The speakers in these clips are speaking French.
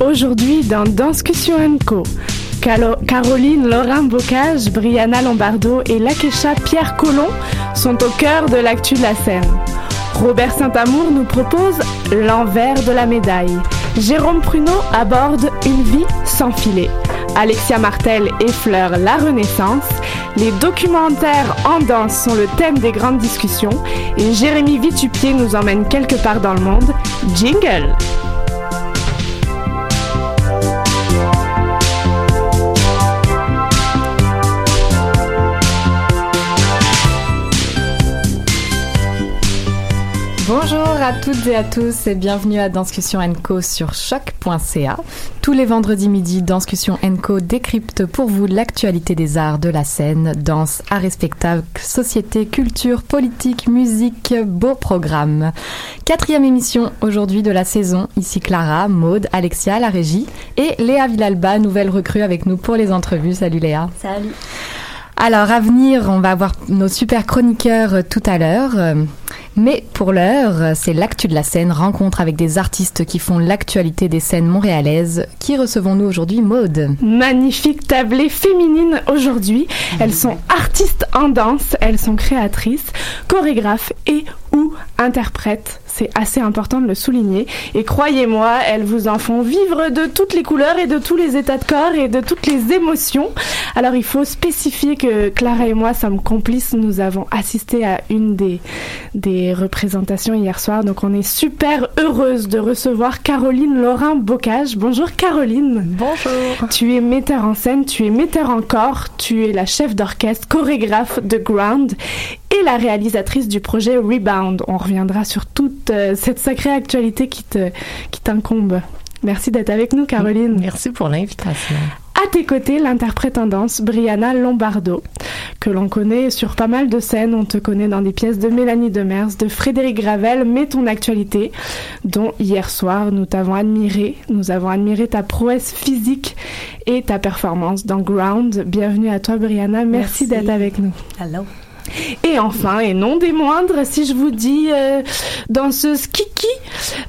Aujourd'hui dans Danscussion Co. Caroline Laurent Bocage, Brianna Lombardo et Lakesha Pierre Collomb sont au cœur de l'actu de la scène. Robert Saint-Amour nous propose l'envers de la médaille. Jérôme Pruneau aborde une vie sans filet. Alexia Martel effleure la Renaissance. Les documentaires en danse sont le thème des grandes discussions. Et Jérémy Vitupier nous emmène quelque part dans le monde. Jingle! Bonjour à toutes et à tous et bienvenue à Danscussion Co sur choc.ca. Tous les vendredis midi, Danscussion Co décrypte pour vous l'actualité des arts de la scène, danse, art et société, culture, politique, musique, beau programme. Quatrième émission aujourd'hui de la saison. Ici Clara, Maude, Alexia, la régie et Léa Villalba, nouvelle recrue avec nous pour les entrevues. Salut Léa. Salut. Alors à venir, on va avoir nos super chroniqueurs euh, tout à l'heure. Euh, Mais pour l'heure, euh, c'est l'actu de la scène, rencontre avec des artistes qui font l'actualité des scènes montréalaises. Qui recevons-nous aujourd'hui, Maude? Magnifique tablée féminine aujourd'hui. Elles sont artistes en danse, elles sont créatrices, chorégraphes et ou interprètes. C'est assez important de le souligner. Et croyez-moi, elles vous en font vivre de toutes les couleurs et de tous les états de corps et de toutes les émotions. Alors il faut spécifier que Clara et moi sommes complices. Nous avons assisté à une des, des représentations hier soir. Donc on est super heureuse de recevoir Caroline Laurent Bocage. Bonjour Caroline. Bonjour. Tu es metteur en scène, tu es metteur en corps, tu es la chef d'orchestre, chorégraphe de Ground et la réalisatrice du projet Rebound. On reviendra sur toute euh, cette sacrée actualité qui te qui t'incombe. Merci d'être avec nous, Caroline. Merci pour l'invitation. À tes côtés, l'interprète en danse Brianna Lombardo, que l'on connaît sur pas mal de scènes. On te connaît dans des pièces de Mélanie Demers, de Frédéric Gravel, mais ton actualité, dont hier soir nous t'avons admiré. Nous avons admiré ta prouesse physique et ta performance dans Ground. Bienvenue à toi, Brianna. Merci, Merci. d'être avec nous. Allô. Et enfin, et non des moindres, si je vous dis euh, danseuse kiki,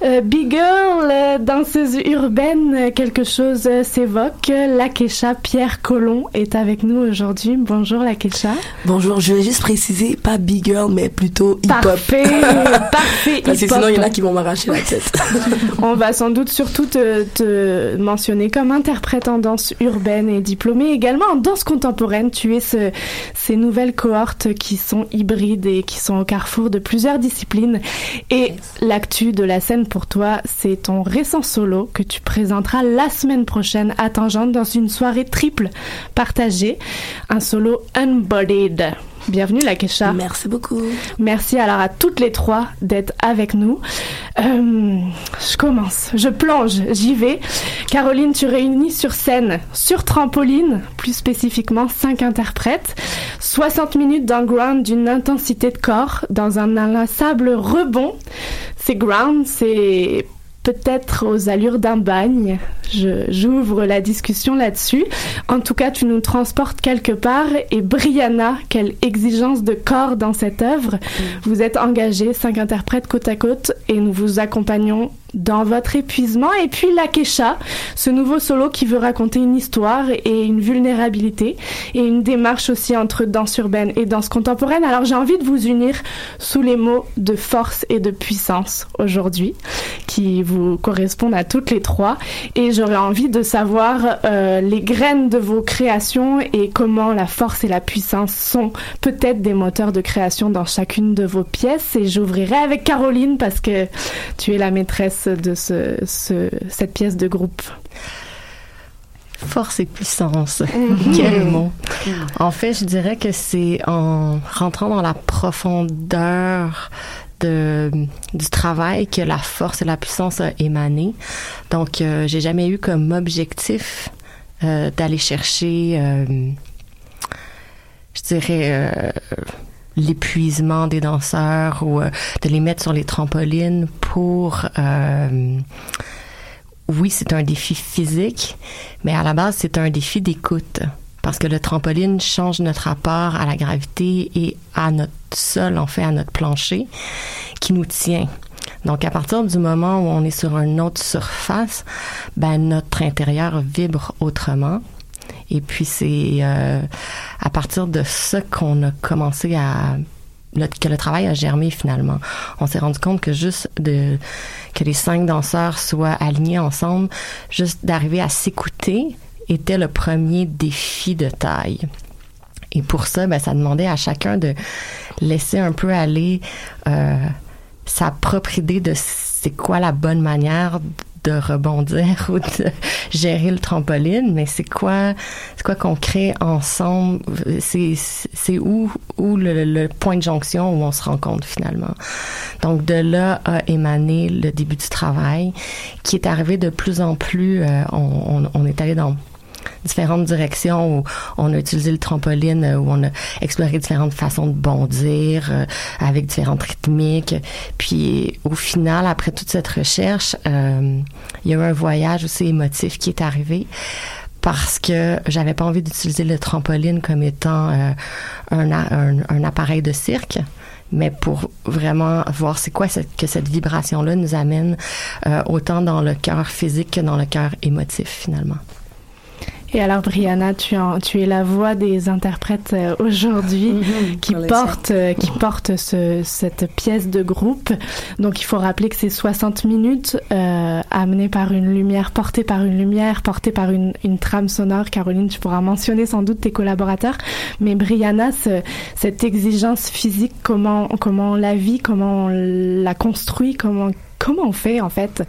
euh, big girl, euh, danseuse urbaine, quelque chose s'évoque. Lakesha Pierre Collomb est avec nous aujourd'hui. Bonjour Lakesha. Bonjour, je vais juste préciser, pas big girl, mais plutôt hip-hop. Parfait, parfait. Parce que sinon, il y en a qui vont m'arracher la tête. On va sans doute surtout te, te mentionner comme interprète en danse urbaine et diplômée également en danse contemporaine. Tu es ce, ces nouvelles cohortes qui qui sont hybrides et qui sont au carrefour de plusieurs disciplines. Et l'actu de la scène pour toi, c'est ton récent solo que tu présenteras la semaine prochaine à Tangente dans une soirée triple partagée. Un solo unbodied. Bienvenue la Kesha. Merci beaucoup. Merci alors à toutes les trois d'être avec nous. Euh, je commence, je plonge, j'y vais. Caroline, tu réunis sur scène, sur trampoline, plus spécifiquement cinq interprètes, 60 minutes d'un ground d'une intensité de corps, dans un inlassable rebond. C'est ground, c'est peut-être aux allures d'un bagne. Je, j'ouvre la discussion là-dessus. En tout cas, tu nous transportes quelque part. Et Brianna, quelle exigence de corps dans cette œuvre. Vous êtes engagés, cinq interprètes côte à côte, et nous vous accompagnons dans votre épuisement. Et puis Lakesha, ce nouveau solo qui veut raconter une histoire et une vulnérabilité et une démarche aussi entre danse urbaine et danse contemporaine. Alors j'ai envie de vous unir sous les mots de force et de puissance aujourd'hui, qui vous correspondent à toutes les trois. Et j'aurais envie de savoir euh, les graines de vos créations et comment la force et la puissance sont peut-être des moteurs de création dans chacune de vos pièces. Et j'ouvrirai avec Caroline parce que tu es la maîtresse de ce, ce- cette pièce de groupe. Force et puissance. Quel mot. En fait, je dirais que c'est en rentrant dans la profondeur de, du travail que la force et la puissance a émané. Donc, euh, j'ai jamais eu comme objectif euh, d'aller chercher, euh, je dirais, euh, l'épuisement des danseurs ou euh, de les mettre sur les trampolines pour euh, oui, c'est un défi physique, mais à la base, c'est un défi d'écoute. Parce que le trampoline change notre rapport à la gravité et à notre sol, en fait, à notre plancher, qui nous tient. Donc, à partir du moment où on est sur une autre surface, ben, notre intérieur vibre autrement. Et puis, c'est euh, à partir de ça qu'on a commencé à le- que le travail a germé finalement. On s'est rendu compte que juste de que les cinq danseurs soient alignés ensemble, juste d'arriver à s'écouter était le premier défi de taille. Et pour ça, ben, ça demandait à chacun de laisser un peu aller euh, sa propre idée de c'est quoi la bonne manière de rebondir ou de gérer le trampoline, mais c'est quoi, c'est quoi qu'on crée ensemble, c'est, c'est où, où le, le point de jonction où on se rencontre finalement? Donc de là a émané le début du travail, qui est arrivé de plus en plus, euh, on, on, on est allé dans différentes directions où on a utilisé le trampoline, euh, où on a exploré différentes façons de bondir euh, avec différentes rythmiques. Puis au final, après toute cette recherche, euh, il y a eu un voyage aussi émotif qui est arrivé parce que j'avais pas envie d'utiliser le trampoline comme étant euh, un, un, un appareil de cirque mais pour vraiment voir c'est quoi que cette vibration-là nous amène euh, autant dans le cœur physique que dans le cœur émotif finalement. Et alors, Brianna, tu, en- tu es la voix des interprètes euh, aujourd'hui qui pour les portent, euh, qui portent ce- cette pièce de groupe. Donc, il faut rappeler que c'est 60 minutes euh, amenées par une lumière, portées par une lumière, portées par une, une trame sonore. Caroline, tu pourras mentionner sans doute tes collaborateurs. Mais Brianna, ce- cette exigence physique, comment, comment on la vit, comment on la construit, comment, comment on fait en fait?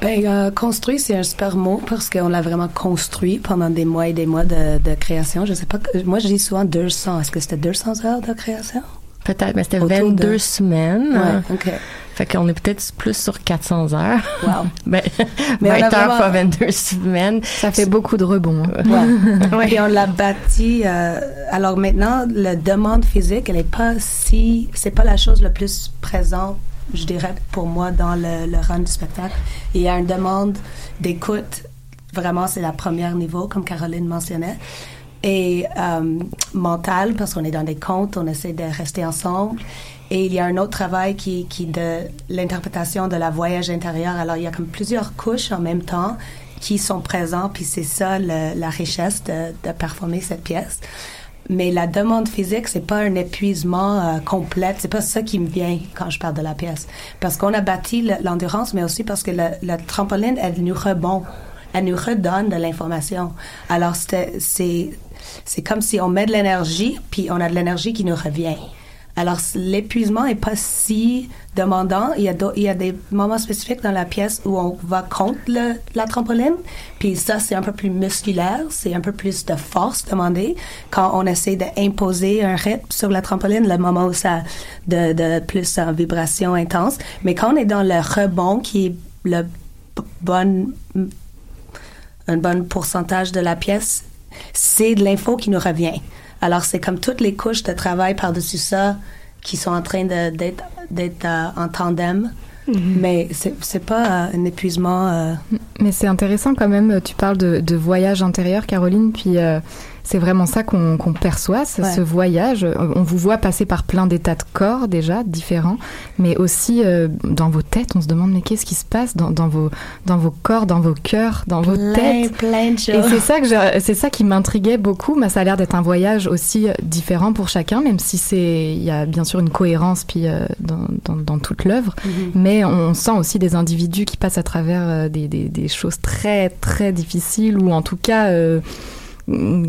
Ben, euh, construit, c'est un super mot parce qu'on l'a vraiment construit pendant des mois et des mois de, de création. Je sais pas, que- moi je dis souvent 200. Est-ce que c'était 200 heures de création? Peut-être, mais c'était Autour 22 de- semaines. Ouais, ok. Fait qu'on est peut-être plus sur 400 heures. Wow. Ben, Mais on 20 a heures vraiment- fois 22 semaines. Ça fait beaucoup de rebonds. hein. Ouais. Et on l'a bâti. euh, alors maintenant, la demande physique, elle est pas si, c'est pas la chose la plus présente, je dirais, pour moi dans le, le run du spectacle. Il y a une demande d'écoute. Vraiment, c'est la première niveau, comme Caroline mentionnait. Et euh, mental, parce qu'on est dans des contes, on essaie de rester ensemble. Et il y a un autre travail qui, qui de l'interprétation de la voyage intérieur. Alors, il y a comme plusieurs couches en même temps qui sont présents, puis c'est ça le- la richesse de, de performer cette pièce. Mais la demande physique, c'est pas un épuisement euh, complet. C'est pas ça qui me vient quand je parle de la pièce. Parce qu'on a bâti le- l'endurance, mais aussi parce que le, le trampoline, elle nous rebond. Elle nous redonne de l'information. Alors, c'est comme si on met de l'énergie, puis on a de l'énergie qui nous revient. Alors, l'épuisement est pas si demandant. Il y, a il y a des moments spécifiques dans la pièce où on va contre la trampoline. Puis ça, c'est un peu plus musculaire. C'est un peu plus de force demandée. Quand on essaie d'imposer un rythme sur la trampoline, le moment où ça de, de plus en vibration intense. Mais quand on est dans le rebond, qui est le bon, un bon pourcentage de la pièce, c'est de l'info qui nous revient. Alors, c'est comme toutes les couches de travail par-dessus ça qui sont en train d'être euh, en tandem. Mm-hmm. Mais c'est pas euh, un épuisement. Euh, Mais c'est intéressant quand même. Tu parles de, de voyage intérieur, Caroline, puis c'est vraiment ça qu'on perçoit, ce, voyage. On vous voit passer par plein d'états de corps déjà différents, mais aussi euh, dans vos têtes. On se demande mais qu'est-ce qui se passe dans, dans, vos dans vos corps, dans vos cœurs, dans vos têtes. Plein de choses. Et c'est ça que c'est ça qui m'intriguait beaucoup. Mais ça a l'air d'être un voyage aussi euh, différent pour chacun, même si c'est il y a bien sûr une cohérence puis euh, dans, dans, dans, toute l'œuvre, mm-hmm. mais on sent aussi des individus qui passent à travers des, des, des, choses très très difficiles ou en tout cas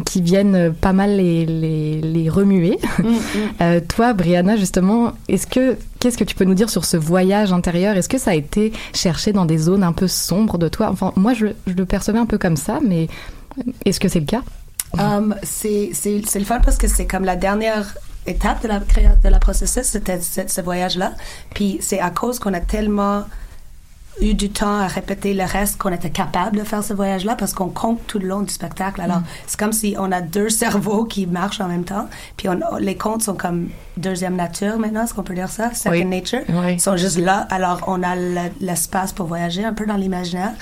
qui viennent pas mal les, les, les remuer. Mm, mm. Euh, toi, Brianna, justement, est-ce que qu'est-ce que tu peux nous dire sur ce voyage intérieur? Est-ce que ça a été cherché dans des zones un peu sombres de toi? Enfin, moi, je, je le percevais un peu comme ça, mais est-ce que c'est le cas? Um, C'est le fun parce que c'est comme la dernière étape de la, de la processus, c'était ce voyage-là. Puis c'est à cause qu'on a tellement eu du temps à répéter le reste qu'on était capable de faire ce voyage-là parce qu'on compte tout le long du spectacle. Alors, mm. c'est comme si on a deux cerveaux qui marchent en même temps. Puis les contes sont comme deuxième nature maintenant, est-ce qu'on peut dire ça? Second nature? Ils sont juste là. Alors, on a l'espace pour voyager un peu dans l'imaginaire.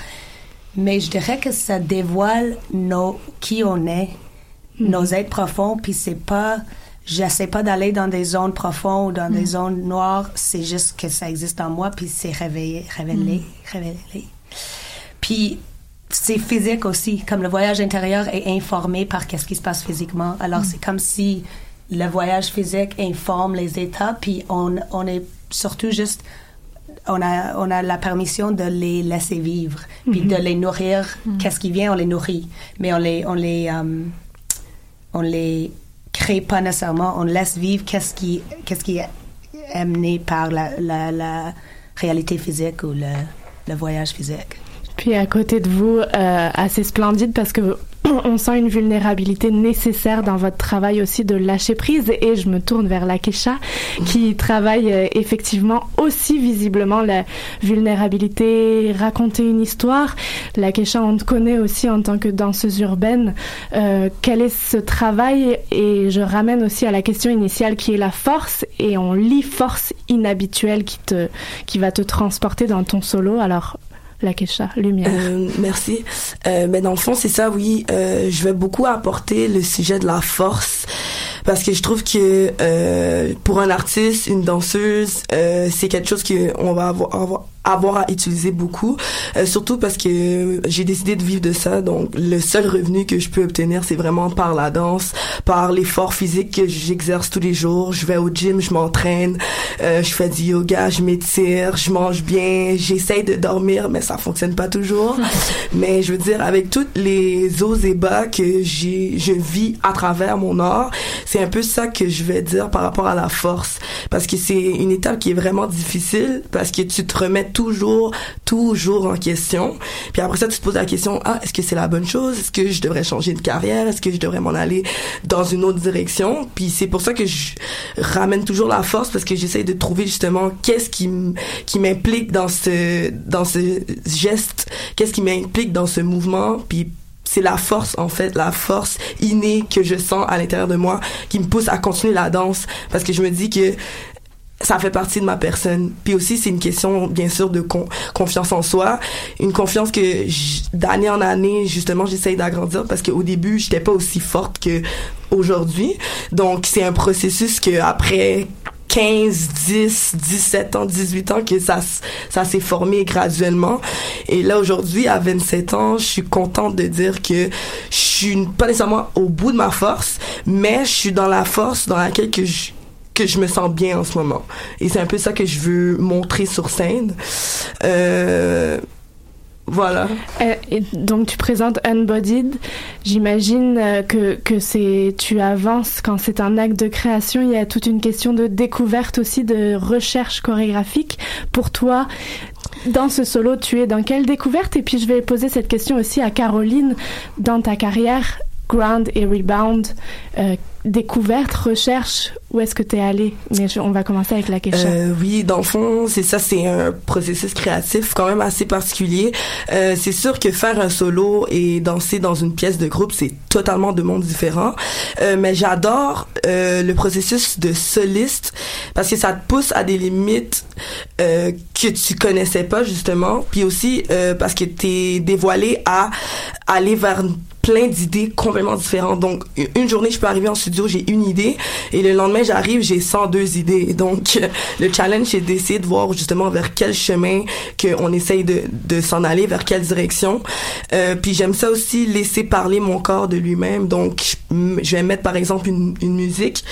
Mais je dirais que ça dévoile nos, qui on est, mm. nos êtres profonds. Puis c'est pas j'essaie pas d'aller dans des zones profondes ou dans des mm. zones noires. C'est juste que ça existe en moi, puis c'est réveillé, révélé, mm. révélé. Puis c'est physique aussi, comme le voyage intérieur est informé par qu'est-ce qui se passe physiquement. Alors mm. c'est comme si le voyage physique informe les états, puis on, on est surtout juste on a, on a la permission de les laisser vivre, puis de mm-hmm. les nourrir. Qu'est-ce qui vient, on les nourrit. Mais on les, on les, euh, on les crée pas nécessairement, on laisse vivre qu'est-ce qui, qu'est-ce qui est amené par la, la, la réalité physique ou le, le, voyage physique. Puis à côté de vous, euh, assez splendide parce que on sent une vulnérabilité nécessaire dans votre travail aussi de lâcher prise et je me tourne vers la Kesha qui travaille euh, effectivement aussi visiblement la vulnérabilité, raconter une histoire. La Kesha, on te connaît aussi en tant que danseuse urbaine. Euh, quel est ce travail? Et je ramène aussi à la question initiale qui est la force et on lit force inhabituelle qui te qui va te transporter dans ton solo. Alors la lumière. Euh, merci. Euh, mais dans le fond, c'est ça, oui. Euh, je vais beaucoup apporter le sujet de la force parce que je trouve que euh, pour un artiste, une danseuse, c'est quelque chose qu'on va avoir, avoir avoir à utiliser beaucoup, euh, surtout parce que j'ai décidé de vivre de ça. Donc, le seul revenu que je peux obtenir, c'est vraiment par la danse, par l'effort physique que j'exerce tous les jours. Je vais au gym, je m'entraîne, euh, je fais du yoga, je m'étire, je mange bien, j'essaye de dormir, mais ça fonctionne pas toujours. mais je veux dire, avec toutes les hauts et bas que j'ai, je vis à travers mon art, c'est un peu ça que je vais dire par rapport à la force, parce que c'est une étape qui est vraiment difficile, parce que tu te remets toujours, toujours en question. Puis après ça, tu te poses la question, ah, est-ce que c'est la bonne chose? Est-ce que je devrais changer de carrière? Est-ce que je devrais m'en aller dans une autre direction? Puis c'est pour ça que je ramène toujours la force parce que j'essaie de trouver justement qu'est-ce qui qui m'implique dans ce dans ce geste, qu'est-ce qui m'implique dans ce mouvement, puis c'est la force en fait, la force innée que je sens à l'intérieur de moi qui me pousse à continuer la danse parce que je me dis que ça fait partie de ma personne. Puis aussi, c'est une question, bien sûr, de confiance en soi. Une confiance que d'année en année, justement, j'essaye d'agrandir parce qu'au début, j'étais pas aussi forte que aujourd'hui. Donc, c'est un processus que après 15, 10, 17 ans, 18 ans que ça, ça s'est formé graduellement. Et là, aujourd'hui, à 27 ans, je suis contente de dire que je suis pas nécessairement au bout de ma force, mais je suis dans la force dans laquelle que je, que je me sens bien en ce moment. Et c'est un peu ça que je veux montrer sur scène. Euh, Voilà. Euh, et donc tu présentes Unbodied. J'imagine euh, que, que c'est tu avances quand c'est un acte de création. Il y a toute une question de découverte aussi, de recherche chorégraphique. Pour toi, dans ce solo, tu es dans quelle découverte? Et puis je vais poser cette question aussi à Caroline. Dans ta carrière, Ground et Rebound, découverte, recherche, où est-ce que tu es allé Mais on va commencer avec la question. Euh, oui, dans le fond, c'est ça, c'est un processus créatif quand même assez particulier. Euh, c'est sûr que faire un solo et danser dans une pièce de groupe, c'est totalement deux mondes différents. Euh, mais j'adore euh, le processus de soliste parce que ça te pousse à des limites euh, que tu connaissais pas justement, puis aussi euh, parce que t'es dévoilé à aller vers plein d'idées complètement différentes. Donc, une journée, je peux arriver en studio, j'ai une idée, et le lendemain, j'arrive, j'ai 102 idées. Donc, le challenge, c'est d'essayer de voir justement vers quel chemin qu'on essaye de, de s'en aller, vers quelle direction. Euh, puis j'aime ça aussi, laisser parler mon corps de lui-même. Donc, je vais mettre, par exemple, une, une musique,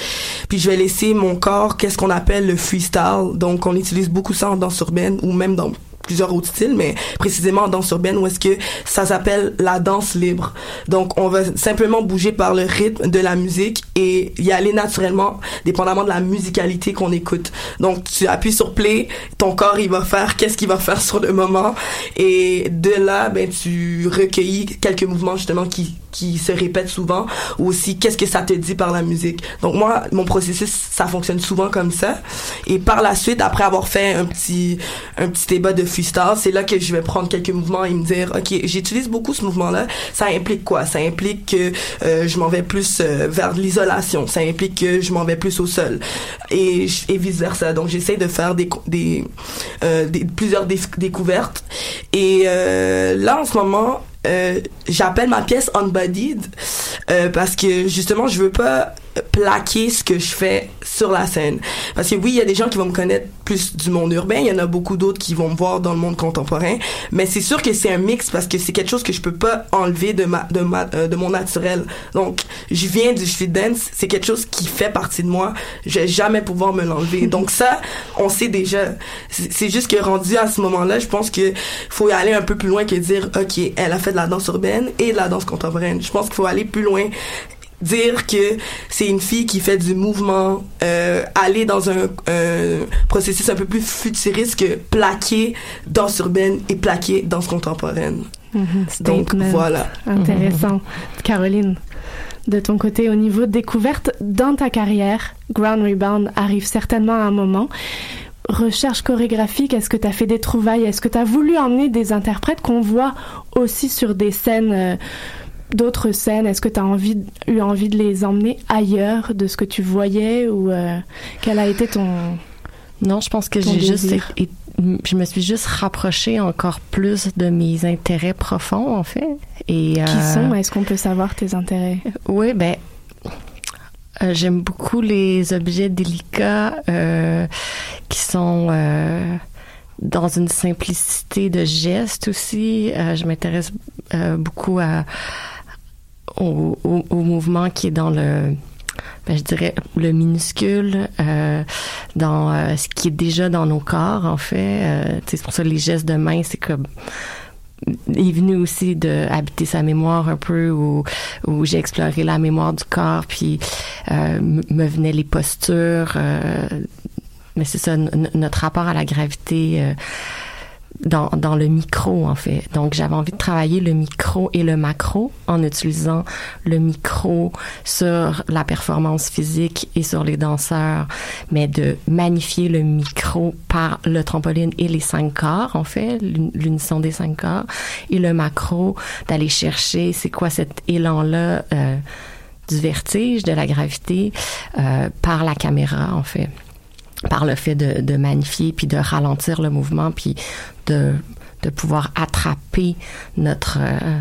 puis je vais laisser mon corps, qu'est-ce qu'on appelle le freestyle. Donc, on utilise beaucoup ça en danse urbaine, ou même dans plusieurs autres styles, mais précisément en danse urbaine où est-ce que ça s'appelle la danse libre. Donc, on va simplement bouger par le rythme de la musique et y aller naturellement, dépendamment de la musicalité qu'on écoute. Donc, tu appuies sur play, ton corps, il va faire qu'est-ce qu'il va faire sur le moment et de là, ben, tu recueillis quelques mouvements justement qui qui se répètent souvent ou aussi qu'est-ce que ça te dit par la musique. Donc moi mon processus ça fonctionne souvent comme ça et par la suite après avoir fait un petit un petit débat de c'est là que je vais prendre quelques mouvements et me dire OK, j'utilise beaucoup ce mouvement là, ça implique quoi? Ça implique que euh, je m'en vais plus euh, vers l'isolation, ça implique que je m'en vais plus au sol. Et et vice versa. Donc j'essaie de faire des euh, des plusieurs dé- découvertes. Et euh, là en ce moment euh, j'appelle ma pièce Unbodied euh, parce que justement je veux pas plaquer ce que je fais sur la scène. Parce que oui il y a des gens qui vont me connaître plus du monde urbain il y en a beaucoup d'autres qui vont me voir dans le monde contemporain mais c'est sûr que c'est un mix parce que c'est quelque chose que je peux pas enlever de ma de ma euh, de mon naturel. Donc je viens du street dance c'est quelque chose qui fait partie de moi je vais jamais pouvoir me l'enlever. Donc ça on sait déjà. C'est juste que rendu à ce moment là je pense que faut y aller un peu plus loin que dire ok elle a fait de la danse urbaine et de la danse contemporaine je pense qu'il faut aller plus loin dire que c'est une fille qui fait du mouvement, euh, aller dans un, un processus un peu plus futuriste que plaquer danse urbaine et plaquer danse contemporaine. Mhm, Donc voilà. Intéressant. Caroline, de ton côté, au niveau découverte, dans ta carrière, Ground Rebound arrive certainement à un moment. Recherche chorégraphique, est-ce que tu as fait des trouvailles Est-ce que tu as voulu emmener des interprètes qu'on voit aussi sur des scènes, euh, d'autres scènes Est-ce que tu as envie, eu envie de les emmener ailleurs de ce que tu voyais Ou euh, quel a été ton. Non, je pense que j'ai juste et- je me suis juste rapprochée encore plus de mes intérêts profonds en fait et Qui euh, sont? Est-ce qu'on peut savoir tes intérêts? Oui, ben euh, j'aime beaucoup les objets délicats euh, qui sont euh, dans une simplicité de geste aussi. Euh, je m'intéresse euh, beaucoup à, au, au, au mouvement qui est dans le ben, je dirais le minuscule dans ce qui est déjà dans nos corps en fait c'est pour ça les gestes de main c'est comme est venu aussi de habiter sa mémoire un peu où, où j'ai exploré la mémoire du corps puis euh, me venaient les postures euh, mais c'est ça notre rapport à la gravité euh, dans, dans le micro en fait. Donc j'avais envie de travailler le micro et le macro en utilisant le micro sur la performance physique et sur les danseurs mais de magnifier le micro par le trampoline et les cinq corps en fait l'un- l'unisson des cinq corps et le macro d'aller chercher c'est quoi cet élan là euh, du vertige de la gravité euh, par la caméra en fait. Par le fait de, de magnifier puis de ralentir le mouvement puis de, pouvoir attraper notre euh,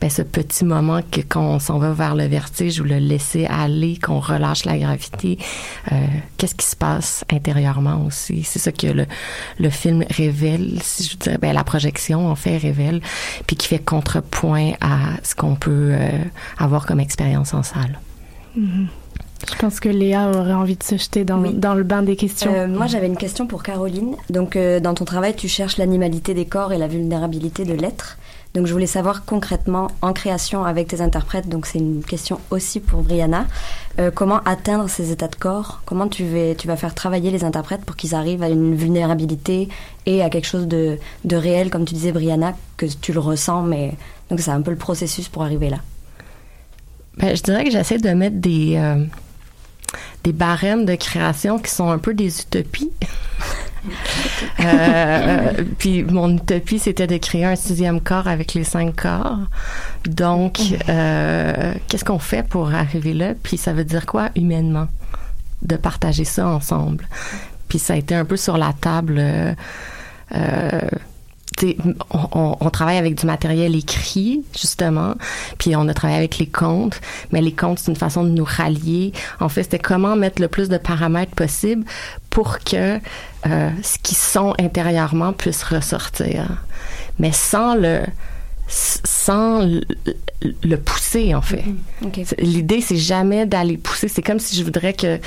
ben, ce petit moment que quand on s'en va vers le vertige ou le laisser aller, qu'on relâche la gravité, euh, qu'est-ce qui se passe intérieurement aussi? C'est ça que le, le film révèle, si je dirais, ben, la projection en fait révèle, puis qui fait contrepoint à ce qu'on peut euh, avoir comme expérience en salle. Mhm. Je pense que Léa aurait envie de se jeter dans, dans le bain des questions. Euh, moi, j'avais une question pour Caroline. Donc, euh, dans ton travail, tu cherches l'animalité des corps et la vulnérabilité de l'être. Donc, je voulais savoir concrètement, en création avec tes interprètes, donc c'est une question aussi pour Brianna, euh, comment atteindre ces états de corps? Comment tu vas, tu vas faire travailler les interprètes pour qu'ils arrivent à une vulnérabilité et à quelque chose de, de réel, comme tu disais, Brianna, que tu le ressens, mais donc c'est un peu le processus pour arriver là. Ben, je dirais que j'essaie de mettre des, euh, des barèmes de création qui sont un peu des utopies. Euh, puis mon utopie, c'était de créer un sixième corps avec les cinq corps. Donc, euh, qu'est-ce qu'on fait pour arriver là? Puis ça veut dire quoi humainement? De partager ça ensemble? Puis ça a été un peu sur la table. Euh, euh, on, travaille avec du matériel écrit, justement, puis on a travaillé avec les comptes, mais les comptes, c'est une façon de nous rallier. En fait, c'était comment mettre le plus de paramètres possible pour que euh, ce qui sont intérieurement puisse ressortir, mais sans le sans le, le pousser, en fait. C'est- L'idée, c'est jamais d'aller pousser. C'est comme si je voudrais que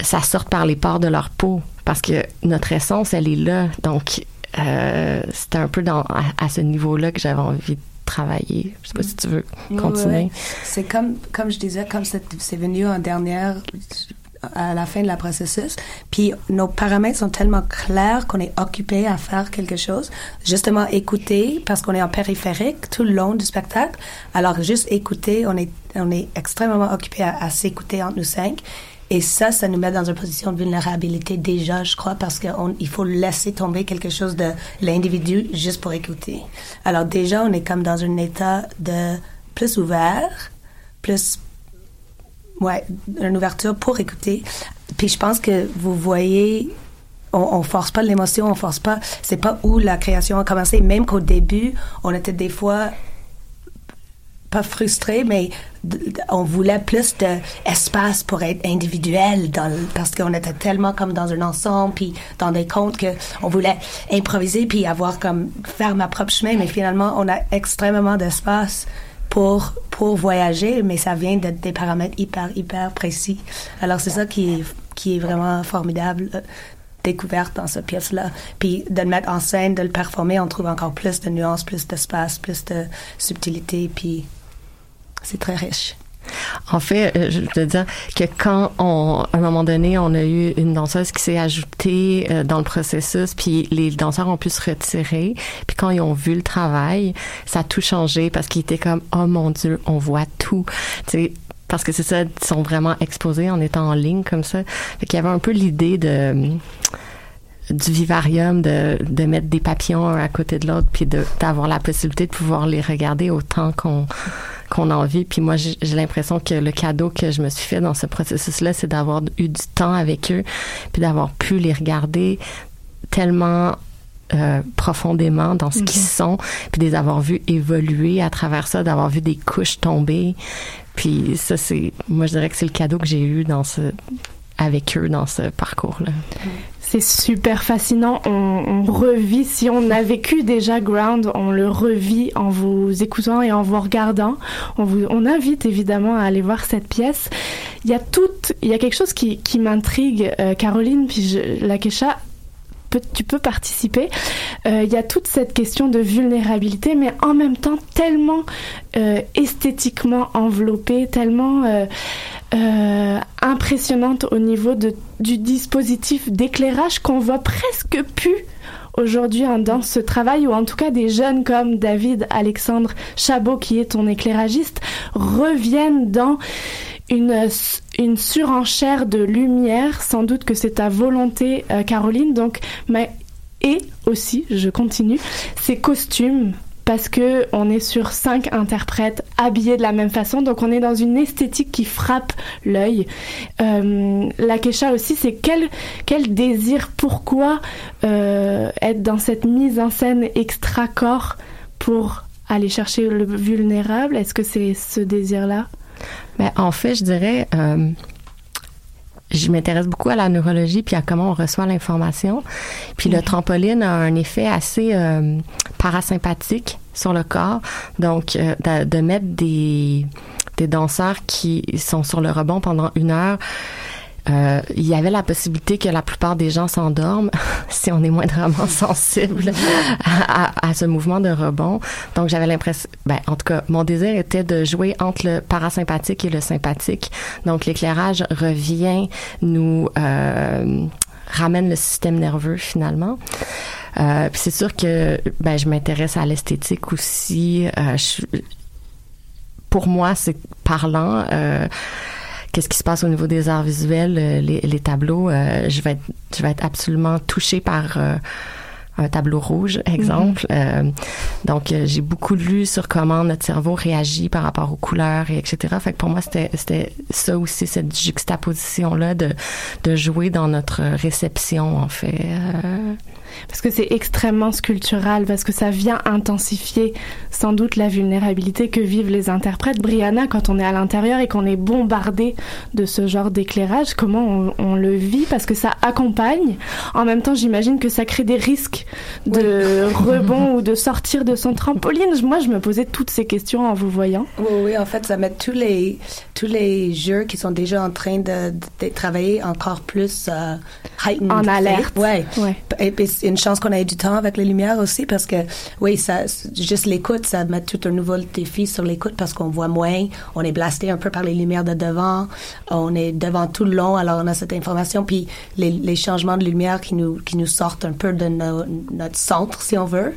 ça sorte par les pores de leur peau, parce que notre essence, elle est là. Donc, euh, c'était un peu dans, à, à ce niveau-là que j'avais envie de travailler. Je sais pas si tu veux Ouais, continuer. ouais. C'est comme, comme je disais, comme c'est c'est venu en dernière, à la fin de la processus. Puis nos paramètres sont tellement clairs qu'on est occupé à faire quelque chose. Justement, écouter, parce qu'on est en périphérique tout le long du spectacle. Alors, juste écouter, on est, on est extrêmement occupé à, à s'écouter entre nous cinq. Et ça, ça nous met dans une position de vulnérabilité déjà, je crois, parce qu'il faut laisser tomber quelque chose de l'individu juste pour écouter. Alors déjà, on est comme dans un état de plus ouvert, plus ouais, une ouverture pour écouter. Puis je pense que vous voyez, on, on force pas l'émotion, on force pas. C'est pas où la création a commencé. Même qu'au début, on était des fois pas frustré, mais on voulait plus d'espace pour être individuel parce qu'on était tellement comme dans un ensemble puis dans des contes que on voulait improviser puis avoir comme faire ma propre chemin mais finalement on a extrêmement d'espace pour pour voyager mais ça vient de des paramètres hyper hyper précis alors c'est ça qui est qui est vraiment formidable euh, découverte dans cette pièce-là. Puis de le mettre en scène, de le performer, on trouve encore plus de nuances, plus d'espace, plus de subtilité, puis c'est très riche. En fait, euh, je veux dire que quand on, à un moment donné, on a eu une danseuse qui s'est ajoutée euh, dans le processus, puis les danseurs ont pu se retirer, puis quand ils ont vu le travail, ça a tout changé parce qu'ils étaient comme oh mon dieu, on voit tout, tu sais. Parce que c'est ça, ils sont vraiment exposés en étant en ligne comme ça. Fait qu'il y avait un peu l'idée de du vivarium de, de mettre des papillons un à côté de l'autre puis d'avoir la possibilité de pouvoir les regarder autant qu'on qu'on a envie puis moi j'ai l'impression que le cadeau que je me suis fait dans ce processus là c'est d'avoir eu du temps avec eux puis d'avoir pu les regarder tellement euh, profondément dans ce qu'ils sont puis de les avoir vus évoluer à travers ça d'avoir vu des couches tomber. Puis ça c'est moi je dirais que c'est le cadeau que j'ai eu dans ce avec eux dans ce parcours là C'est super fascinant. On, on revit, si on a vécu déjà Ground, on le revit en vous écoutant et en vous regardant. On vous, on invite évidemment à aller voir cette pièce. Il y a tout, il y a quelque chose qui, qui m'intrigue, euh, Caroline, puis je, Lakesha, tu peux participer. Euh, Il y a toute cette question de vulnérabilité, mais en même temps tellement euh, esthétiquement enveloppée, tellement euh, euh, impressionnante au niveau du dispositif d'éclairage qu'on voit presque plus aujourd'hui dans ce travail, ou en tout cas des jeunes comme David Alexandre Chabot, qui est ton éclairagiste, reviennent dans une, une surenchère de lumière. Sans doute que c'est ta volonté, euh, Caroline. Donc, et aussi, je continue, ces costumes parce que on est sur cinq interprètes habillés de la même façon, donc on est dans une esthétique qui frappe l'œil. Euh, la Kesha aussi, c'est quel quel désir, pourquoi euh, être dans cette mise en scène extra corps pour aller chercher le vulnérable? Est-ce que c'est ce désir-là? Ben, en fait, je dirais, euh, je m'intéresse beaucoup à la neurologie puis à comment on reçoit l'information. Puis le trampoline a un effet assez euh, parasympathique sur le corps. Donc, euh, de, de mettre des des danseurs qui sont sur le rebond pendant une heure. Euh, il y avait la possibilité que la plupart des gens s'endorment si on est moindrement sensible à, à, ce mouvement de rebond. Donc j'avais l'impression, ben, en tout cas, mon désir était de jouer entre le parasympathique et le sympathique. Donc l'éclairage revient, nous euh, ramène le système nerveux finalement. Euh, puis c'est sûr que ben, je m'intéresse à l'esthétique aussi. Euh, je, pour moi, c'est parlant. Euh, qu'est-ce qui se passe au niveau des arts visuels, euh, les, les tableaux. Euh, je vais être, je vais être absolument touchée par euh, un tableau rouge, exemple. Mhm. donc, j'ai beaucoup lu sur comment notre cerveau réagit par rapport aux couleurs et etc. Fait que pour moi, c'était c'était ça aussi, cette juxtaposition-là de, de jouer dans notre réception, en fait. Parce que c'est extrêmement sculptural, parce que ça vient intensifier sans doute la vulnérabilité que vivent les interprètes. Brianna, quand on est à l'intérieur et qu'on est bombardé de ce genre d'éclairage, comment on, on, le vit? Parce que ça accompagne. En même temps, j'imagine que ça crée des risques de oui. rebond ou de sortir de son trampoline. Moi, je me posais toutes ces questions en vous voyant. Oui, oui en fait, ça met tous les, tous les jeux qui sont déjà en train de, de travailler encore plus euh, heightened. En alerte. Ouais. ouais. Et, et c'est une chance qu'on ait du temps avec les lumières aussi parce que, oui, ça, juste l'écoute, ça met tout un nouveau défi sur l'écoute parce qu'on voit moins, on est blasté un peu par les lumières de devant, on est devant tout le long, alors on a cette information, puis les, changements de lumière qui nous, qui nous sortent un peu de notre centre, si on veut.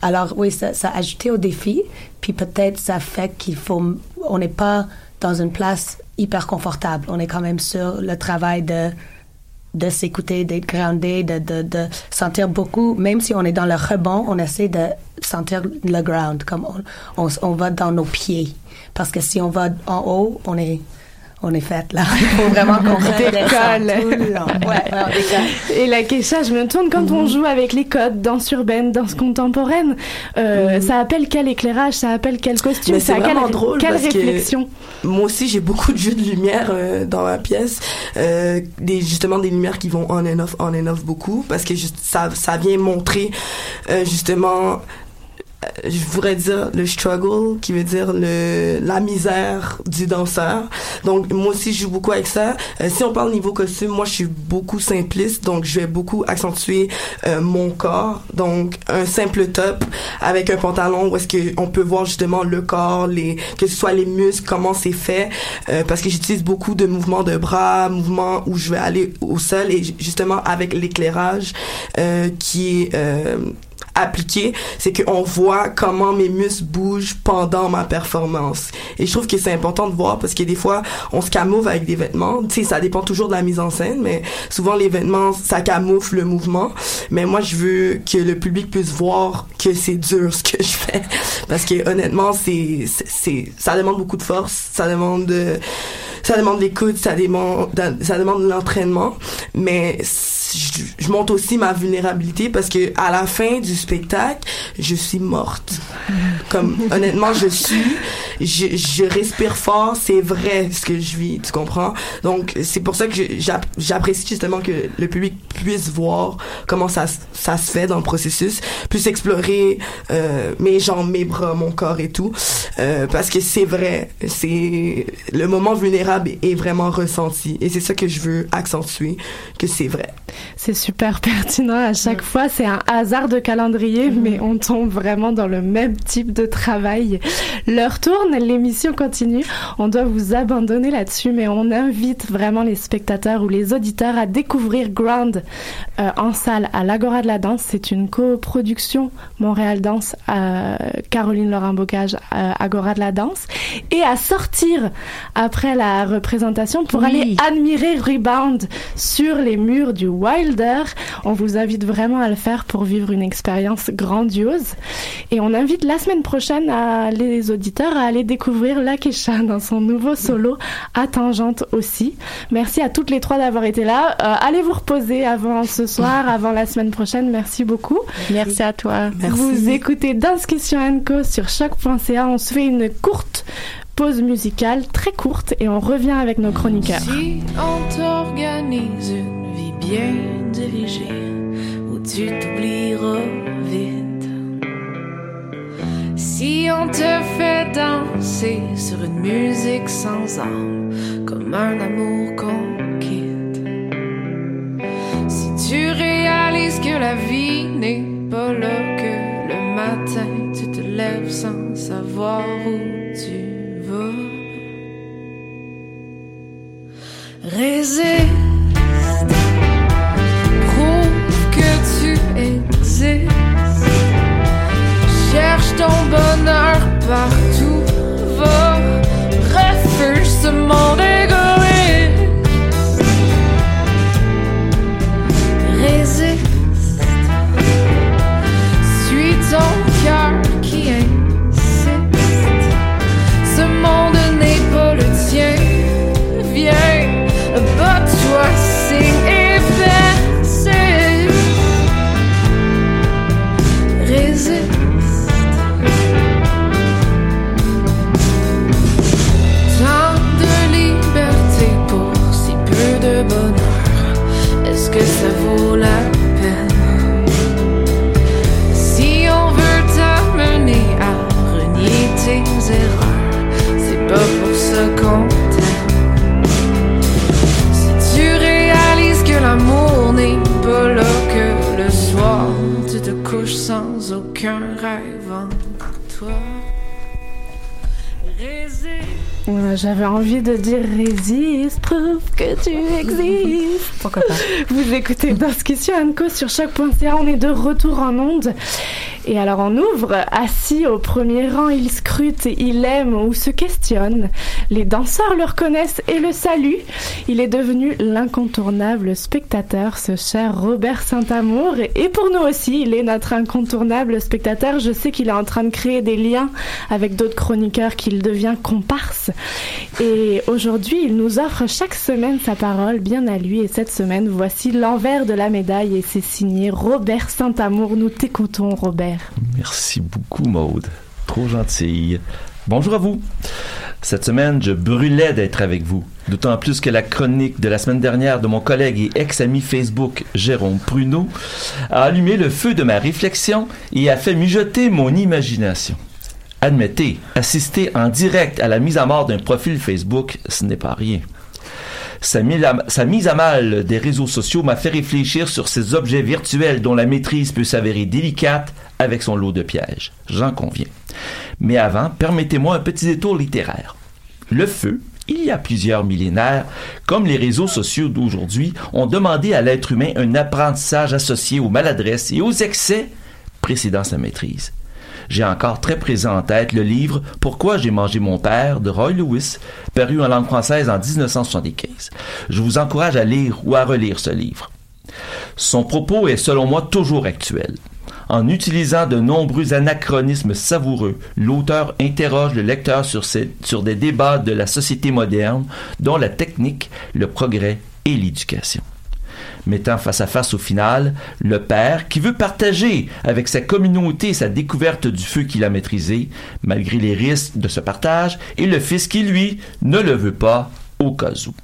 Alors oui, ça, ça a ajouté au défi, puis peut-être ça fait qu'il faut, on n'est pas dans une place hyper confortable, on est quand même sur le travail de de s'écouter, d'être groundé, de, de, de sentir beaucoup, même si on est dans le rebond, on essaie de sentir le ground, comme on, on, on va dans nos pieds. Parce que si on va en haut, on est on est fait là. Il faut vraiment qu'on décolle. Ouais, Et la Kesha, je me tourne quand mm -hmm. on joue avec les codes, danse urbaine, danse contemporaine. Euh, mm -hmm. Ça appelle quel éclairage, ça appelle quel costume, c'est vraiment quelle, drôle quelle réflexion. moi aussi, j'ai beaucoup de jeux de lumière euh, dans ma pièce, euh, des justement des lumières qui vont on and off, on and off beaucoup, parce que juste, ça ça vient montrer euh, justement je voudrais dire le struggle, qui veut dire le la misère du danseur. Donc moi aussi je joue beaucoup avec ça. Euh, si on parle niveau costume, moi je suis beaucoup simpliste, donc je vais beaucoup accentuer euh, mon corps. Donc un simple top avec un pantalon où est-ce que on peut voir justement le corps, les que ce soit les muscles, comment c'est fait, euh, parce que j'utilise beaucoup de mouvements de bras, mouvements où je vais aller au sol et justement avec l'éclairage qui est appliqué, c'est qu'on voit comment mes muscles bougent pendant ma performance. Et je trouve que c'est important de voir parce que des fois, on se camoufle avec des vêtements. Tu sais, ça dépend toujours de la mise en scène, mais souvent les vêtements, ça camoufle le mouvement. Mais moi, je veux que le public puisse voir que c'est dur ce que je fais. Parce que honnêtement, c'est, c'est, ça demande beaucoup de force, ça demande de, ça demande l'écoute, ça demande, ça demande l'entraînement. Mais je, je monte aussi ma vulnérabilité parce que à la fin du spectacle, je suis morte. Comme honnêtement, je suis, je, je respire fort, c'est vrai ce que je vis, tu comprends? Donc c'est pour ça que j'apprécie justement que le public puisse voir comment ça ça se fait dans le processus, puisse explorer euh, mes jambes, mes bras, mon corps et tout, euh, parce que c'est vrai, c'est le moment vulnérable est vraiment ressenti et c'est ça que je veux accentuer, que c'est vrai. C'est super pertinent à chaque fois. C'est un hasard de calendrier, mmh. mais on tombe vraiment dans le même type de travail. L'heure tourne, l'émission continue. On doit vous abandonner là-dessus, mais on invite vraiment les spectateurs ou les auditeurs à découvrir Ground euh, en salle à l'Agora de la Danse. C'est une coproduction Montréal Danse, euh, Caroline Laurent Bocage, euh, Agora de la Danse, et à sortir après la représentation pour oui. aller admirer Rebound sur les murs du Wilder. On vous invite vraiment à le faire pour vivre une expérience grandiose. Et on invite la semaine prochaine à les auditeurs à aller découvrir La Kesha dans son nouveau solo à Tangente aussi. Merci à toutes les trois d'avoir été là. Euh, allez vous reposer avant ce soir, avant la semaine prochaine. Merci beaucoup. Merci à toi. Merci. Vous écoutez Discussion Co sur choc.ca. On se fait une courte pause musicale très courte et on revient avec nos chroniqueurs. Si on t'organise une vie bien dirigée où tu t'oublieras. Si on te fait danser sur une musique sans âme, comme un amour qu'on quitte. Si tu réalises que la vie n'est pas là, que le matin tu te lèves sans savoir où tu vas. Résiste, prouve que tu existes. Ton bonheur partout, va, refuge ce monde ça vaut la peine? Si on veut t'amener à renier tes erreurs, c'est pas pour ça qu'on t'aime. Si tu réalises que l'amour n'est pas là que le soir, tu te couches sans aucun rêve en toi. J'avais envie de dire résiste, prouve que tu existes. Pourquoi pas? Vous écoutez Discussion Co sur choc.ca, on est de retour en onde. Et alors on ouvre, assis au premier rang, il scrute, il aime ou se questionne. Les danseurs le reconnaissent et le saluent. Il est devenu l'incontournable spectateur, ce cher Robert Saint-Amour. Et pour nous aussi, il est notre incontournable spectateur. Je sais qu'il est en train de créer des liens avec d'autres chroniqueurs, qu'il devient comparse. Et aujourd'hui, il nous offre chaque semaine sa parole, bien à lui. Et cette semaine, voici l'envers de la médaille et c'est signé Robert Saint-Amour. Nous t'écoutons, Robert. Merci beaucoup, Maude. Trop gentille. Bonjour à vous. Cette semaine, je brûlais d'être avec vous. D'autant plus que la chronique de la semaine dernière de mon collègue et ex-ami Facebook, Jérôme Pruneau, a allumé le feu de ma réflexion et a fait mijoter mon imagination. Admettez, assister en direct à la mise à mort d'un profil Facebook, ce n'est pas rien. Sa, mise à- mal des réseaux sociaux m'a fait réfléchir sur ces objets virtuels dont la maîtrise peut s'avérer délicate avec son lot de pièges. J'en conviens. Mais avant, permettez-moi un petit détour littéraire. Le feu, il y a plusieurs millénaires, comme les réseaux sociaux d'aujourd'hui, ont demandé à l'être humain un apprentissage associé aux maladresses et aux excès précédant sa maîtrise. J'ai encore très présent en tête le livre Pourquoi j'ai mangé mon père de Roy Lewis, paru en langue française en 1975. Je vous encourage à lire ou à relire ce livre. Son propos est selon moi toujours actuel. En utilisant de nombreux anachronismes savoureux, l'auteur interroge le lecteur sur, sur des débats de la société moderne, dont la technique, le progrès et l'éducation mettant face à face au final le père qui veut partager avec sa communauté sa découverte du feu qu'il a maîtrisé, malgré les risques de ce partage, et le fils qui, lui, ne le veut pas au cas où.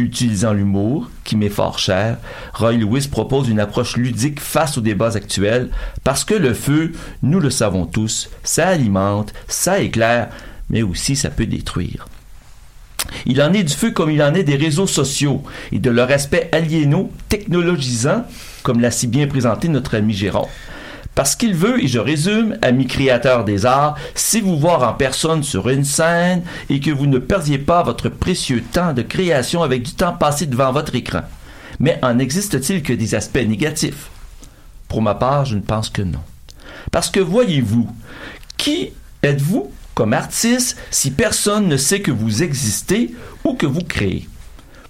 Utilisant l'humour, qui m'est fort cher, Roy Lewis propose une approche ludique face aux débats actuels, parce que le feu, nous le savons tous, ça alimente, ça éclaire, mais aussi ça peut détruire. Il en est du feu comme il en est des réseaux sociaux et de leur aspect aliéno, technologisant, comme l'a si bien présenté notre ami Jérôme. Parce qu'il veut, et je résume, ami créateur des arts, si vous voir en personne sur une scène et que vous ne perdiez pas votre précieux temps de création avec du temps passé devant votre écran. Mais en existe-t-il que des aspects négatifs? Pour ma part, je ne pense que non. Parce que voyez-vous, qui êtes-vous comme artiste si personne ne sait que vous existez ou que vous créez?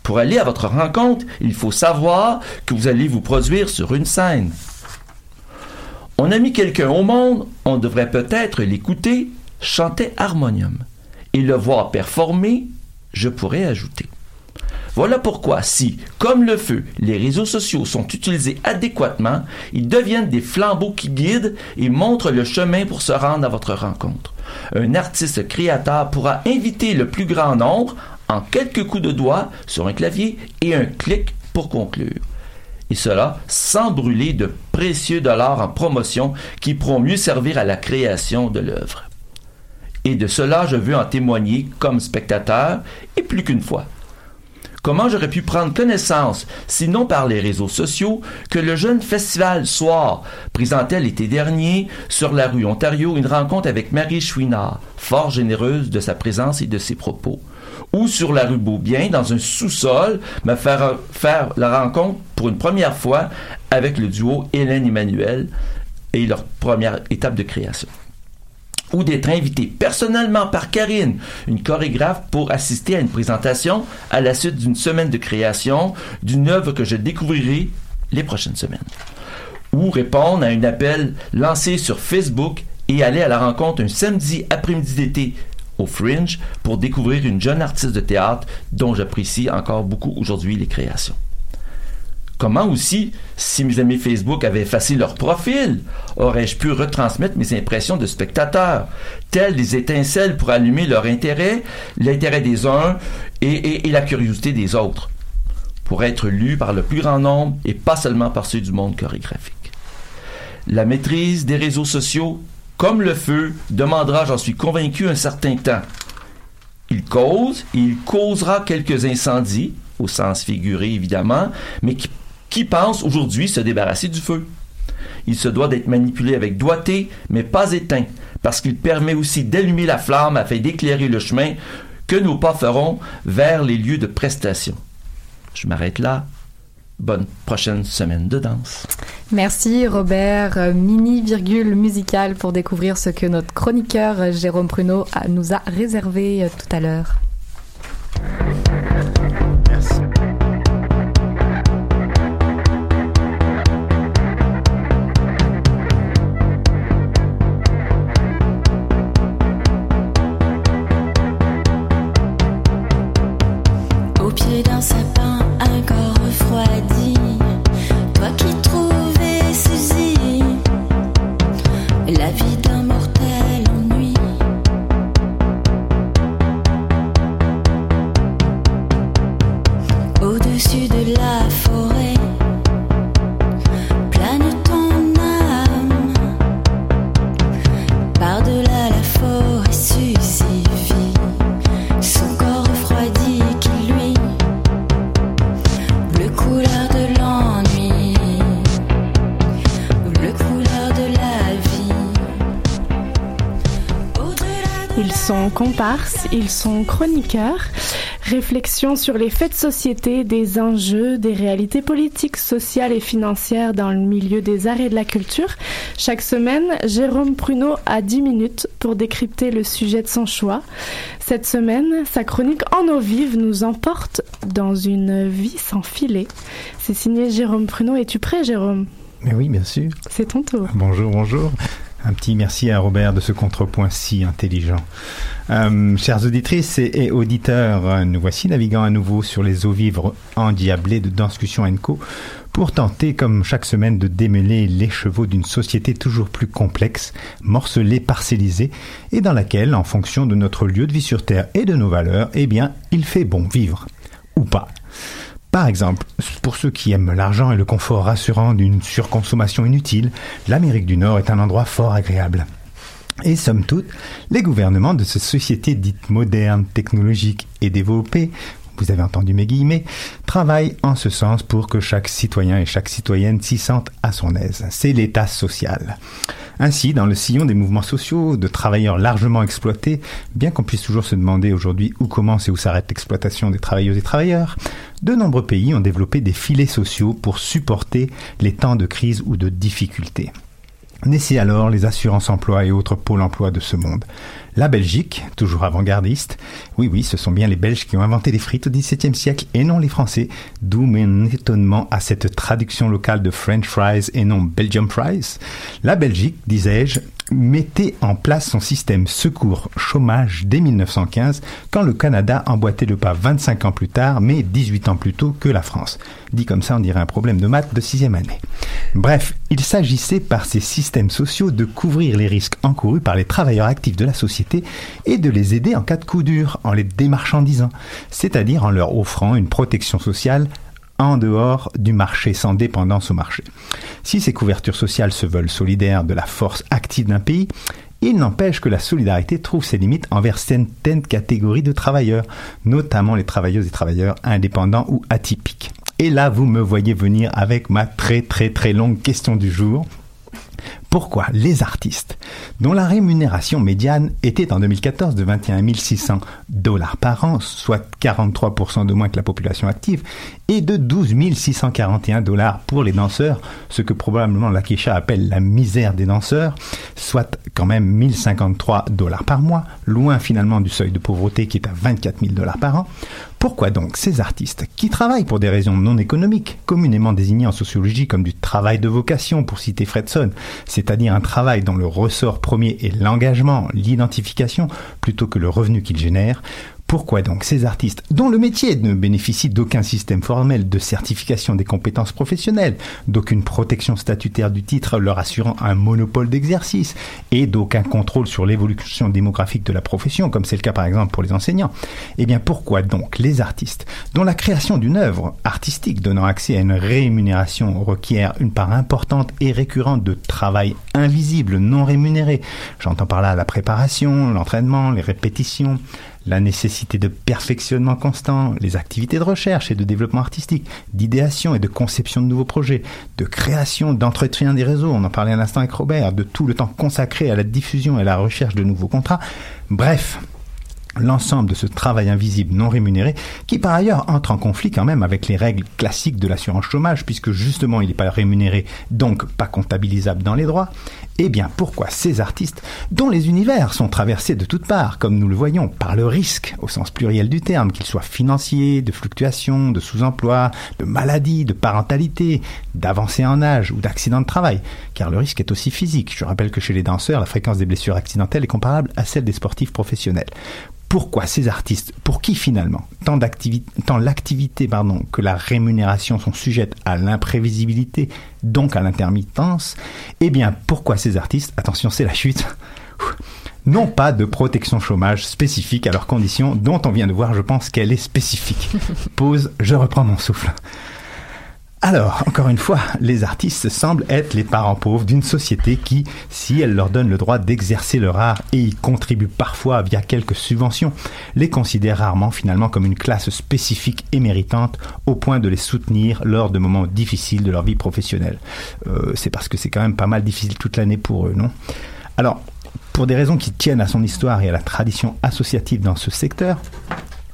Pour aller à votre rencontre, il faut savoir que vous allez vous produire sur une scène. On a mis quelqu'un au monde, on devrait peut-être l'écouter chanter harmonium et le voir performer, je pourrais ajouter. Voilà pourquoi si, comme le feu, les réseaux sociaux sont utilisés adéquatement, ils deviennent des flambeaux qui guident et montrent le chemin pour se rendre à votre rencontre. Un artiste créateur pourra inviter le plus grand nombre en quelques coups de doigts sur un clavier et un clic pour conclure. Et cela sans brûler de précieux dollars en promotion qui pourront mieux servir à la création de l'œuvre. Et de cela, je veux en témoigner comme spectateur et plus qu'une fois. Comment j'aurais pu prendre connaissance, sinon par les réseaux sociaux, que le jeune festival Soir présentait l'été dernier sur la rue Ontario une rencontre avec Marie Chouinard, fort généreuse de sa présence et de ses propos? Ou sur la rue Beaubien, dans un sous-sol, me faire, faire la rencontre pour une première fois avec le duo Hélène Emmanuel et leur première étape de création ou d'être invité personnellement par Karine, une chorégraphe, pour assister à une présentation à la suite d'une semaine de création d'une œuvre que je découvrirai les prochaines semaines. Ou répondre à un appel lancé sur Facebook et aller à la rencontre un samedi après-midi d'été au Fringe pour découvrir une jeune artiste de théâtre dont j'apprécie encore beaucoup aujourd'hui les créations. Comment aussi, si mes amis Facebook avaient effacé leur profil, aurais-je pu retransmettre mes impressions de spectateurs, telles des étincelles pour allumer leur intérêt, l'intérêt des uns et, la curiosité des autres, pour être lu par le plus grand nombre et pas seulement par ceux du monde chorégraphique. La maîtrise des réseaux sociaux, comme le feu, demandera, j'en suis convaincu, un certain temps. Il cause et il causera quelques incendies, au sens figuré évidemment, mais qui qui pense aujourd'hui se débarrasser du feu? Il se doit d'être manipulé avec doigté, mais pas éteint, parce qu'il permet aussi d'allumer la flamme afin d'éclairer le chemin que nos pas ferons vers les lieux de prestation. Je m'arrête là. Bonne prochaine semaine de danse. Merci Robert. Mini virgule musicale pour découvrir ce que notre chroniqueur Jérôme Pruneau nous a réservé euh, tout à l'heure. Ils sont chroniqueurs. Réflexion sur les faits de société, des enjeux, des réalités politiques, sociales et financières dans le milieu des arts et de la culture. Chaque semaine, Jérôme Pruneau a 10 minutes pour décrypter le sujet de son choix. Cette semaine, sa chronique En eau vive nous emporte dans une vie sans filet. C'est signé Jérôme Pruneau. Es-tu prêt, Jérôme? Mais oui, bien sûr. C'est ton tour. Bonjour, bonjour. Un petit merci à Robert de ce contrepoint si intelligent. Euh, chères auditrices et, auditeurs, nous voici naviguant à nouveau sur les eaux vivres endiablées de Danscussion Co pour tenter, comme chaque semaine, de démêler les chevaux d'une société toujours plus complexe, morcelée, parcellisée, et dans laquelle, en fonction de notre lieu de vie sur Terre et de nos valeurs, eh bien, il fait bon vivre. Ou pas. Par exemple, pour ceux qui aiment l'argent et le confort rassurant d'une surconsommation inutile, l'Amérique du Nord est un endroit fort agréable. Et somme toute, les gouvernements de ces sociétés dites modernes, technologiques et développées, vous avez entendu mes guillemets, travaillent en ce sens pour que chaque citoyen et chaque citoyenne s'y sente à son aise. C'est l'État social. Ainsi, dans le sillon des mouvements sociaux, de travailleurs largement exploités, bien qu'on puisse toujours se demander aujourd'hui où commence et où s'arrête l'exploitation des travailleuses et travailleurs, de nombreux pays ont développé des filets sociaux pour supporter les temps de crise ou de difficulté. Naissaient alors les assurances emploi et autres pôles emploi de ce monde. La Belgique, toujours avant-gardiste, oui oui, ce sont bien les Belges qui ont inventé les frites au XVIIe siècle et non les Français, d'où mon étonnement à cette traduction locale de French fries et non Belgium fries. La Belgique, disais-je, mettait en place son système secours chômage dès 1915 quand le Canada emboîtait le pas 25 ans plus tard mais 18 ans plus tôt que la France. Dit comme ça on dirait un problème de maths de sixième année. Bref, il s'agissait par ces systèmes sociaux de couvrir les risques encourus par les travailleurs actifs de la société et de les aider en cas de coup dur en les démarchandisant, c'est-à-dire en leur offrant une protection sociale en dehors du marché, sans dépendance au marché. Si ces couvertures sociales se veulent solidaires de la force active d'un pays, Il n'empêche que la solidarité trouve ses limites envers certaines catégories de travailleurs, notamment les travailleuses et travailleurs indépendants ou atypiques. Et là, vous me voyez venir avec ma très très très longue question du jour. Pourquoi les artistes, dont la rémunération médiane était en 2014 de 21 600 dollars par an, soit 43% de moins que la population active, et de 12 641 dollars pour les danseurs, ce que probablement la Kesha appelle la misère des danseurs, soit quand même 1053 dollars par mois, loin finalement du seuil de pauvreté qui est à 24 000 dollars par an, pourquoi donc ces artistes, qui travaillent pour des raisons non économiques, communément désignés en sociologie comme du travail de vocation, pour citer Fredson, c'est-à-dire un travail dont le ressort premier est l'engagement, l'identification, plutôt que le revenu qu'ils génèrent, pourquoi donc ces artistes, dont le métier ne bénéficie d'aucun système formel de certification des compétences professionnelles, d'aucune protection statutaire du titre leur assurant un monopole d'exercice, et d'aucun contrôle sur l'évolution démographique de la profession, comme c'est le cas par exemple pour les enseignants, eh bien pourquoi donc les artistes, dont la création d'une œuvre artistique donnant accès à une rémunération requiert une part importante et récurrente de travail invisible, non rémunéré, j'entends par là la préparation, l'entraînement, les répétitions, la nécessité de perfectionnement constant, les activités de recherche et de développement artistique, d'idéation et de conception de nouveaux projets, de création, d'entretien des réseaux, on en parlait un instant avec Robert, de tout le temps consacré à la diffusion et à la recherche de nouveaux contrats. Bref, l'ensemble de ce travail invisible non rémunéré, qui par ailleurs entre en conflit quand même avec les règles classiques de l'assurance chômage, puisque justement il n'est pas rémunéré, donc pas comptabilisable dans les droits, eh bien pourquoi ces artistes, dont les univers sont traversés de toutes parts, comme nous le voyons, par le risque, au sens pluriel du terme, qu'il soit financier, de fluctuation, de sous-emploi, de maladie, de parentalité, d'avancée en âge ou d'accident de travail, car le risque est aussi physique. Je rappelle que chez les danseurs, la fréquence des blessures accidentelles est comparable à celle des sportifs professionnels pourquoi ces artistes, pour qui finalement, tant, l'activité que la rémunération sont sujettes à l'imprévisibilité, donc à l'intermittence, eh bien pourquoi ces artistes, attention c'est la chute, n'ont pas de protection chômage spécifique à leurs conditions dont on vient de voir, je pense qu'elle est spécifique? Pause, je reprends mon souffle. Alors, encore une fois, les artistes semblent être les parents pauvres d'une société qui, si elle leur donne le droit d'exercer leur art et y contribue parfois via quelques subventions, les considère rarement finalement comme une classe spécifique et méritante au point de les soutenir lors de moments difficiles de leur vie professionnelle. Euh, c'est parce que c'est quand même pas mal difficile toute l'année pour eux, non? Alors, pour des raisons qui tiennent à son histoire et à la tradition associative dans ce secteur,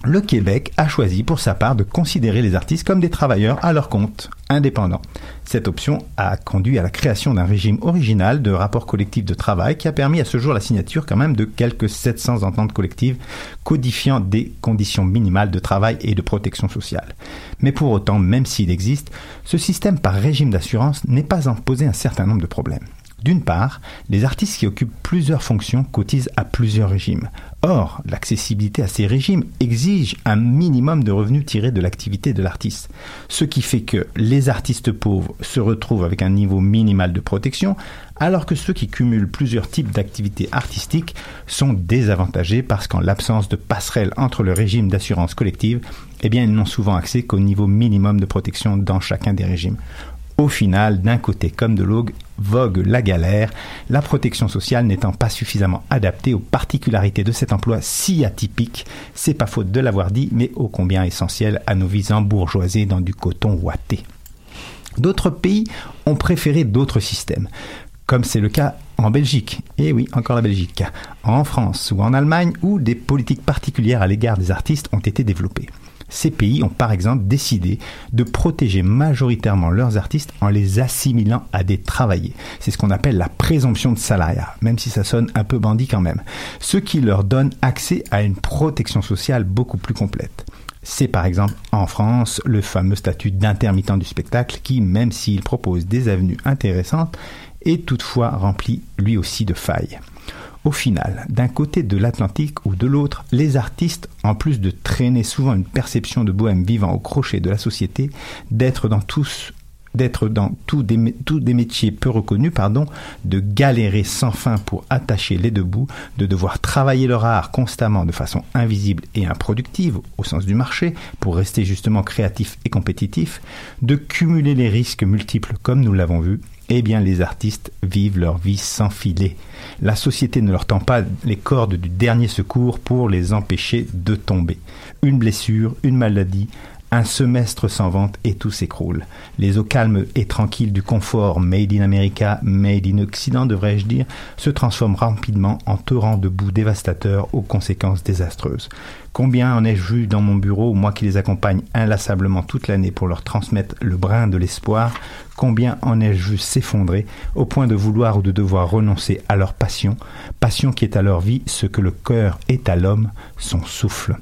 le Québec a choisi pour sa part de considérer les artistes comme des travailleurs à leur compte, indépendants. Cette option a conduit à la création d'un régime original de rapport collectif de travail qui a permis à ce jour la signature quand même de quelques 700 ententes collectives codifiant des conditions minimales de travail et de protection sociale. Mais pour autant, même s'il existe, ce système par régime d'assurance n'est pas en poser un certain nombre de problèmes. D'une part, les artistes qui occupent plusieurs fonctions cotisent à plusieurs régimes. Or, l'accessibilité à ces régimes exige un minimum de revenus tirés de l'activité de l'artiste. Ce qui fait que les artistes pauvres se retrouvent avec un niveau minimal de protection, alors que ceux qui cumulent plusieurs types d'activités artistiques sont désavantagés parce qu'en l'absence de passerelle entre le régime d'assurance collective, eh ils n'ont souvent accès qu'au niveau minimum de protection dans chacun des régimes. Au final, d'un côté comme de l'autre, vogue la galère, la protection sociale n'étant pas suffisamment adaptée aux particularités de cet emploi si atypique. C'est pas faute de l'avoir dit, mais ô combien essentiel à nos vies embourgeoisées dans du coton ouaté. D'autres pays ont préféré d'autres systèmes, comme c'est le cas en Belgique, et oui, encore la Belgique, en France ou en Allemagne, où des politiques particulières à l'égard des artistes ont été développées. Ces pays ont par exemple décidé de protéger majoritairement leurs artistes en les assimilant à des travailleurs. C'est ce qu'on appelle la présomption de salariat, même si ça sonne un peu bandit quand même. Ce qui leur donne accès à une protection sociale beaucoup plus complète. C'est par exemple en France le fameux statut d'intermittent du spectacle qui, même s'il propose des avenues intéressantes, est toutefois rempli lui aussi de failles. Au final, d'un côté de l'Atlantique ou de l'autre, les artistes, en plus de traîner souvent une perception de bohème vivant au crochet de la société, d'être dans tous des métiers peu reconnus, pardon, de galérer sans fin pour attacher les deux bouts, de devoir travailler leur art constamment de façon invisible et improductive, au sens du marché, pour rester justement créatif et compétitif, de cumuler les risques multiples comme nous l'avons vu, Eh bien, les artistes vivent leur vie sans filet. La société ne leur tend pas les cordes du dernier secours pour les empêcher de tomber. Une blessure, une maladie, un semestre sans vente et tout s'écroule. Les eaux calmes et tranquilles du confort made in America, made in Occident devrais-je dire, se transforment rapidement en torrents de boue dévastateurs aux conséquences désastreuses. Combien en ai-je vu dans mon bureau, moi qui les accompagne inlassablement toute l'année pour leur transmettre le brin de l'espoir, combien en ai-je vu s'effondrer au point de vouloir ou de devoir renoncer à leur passion, passion qui est à leur vie ce que le cœur est à l'homme, son souffle.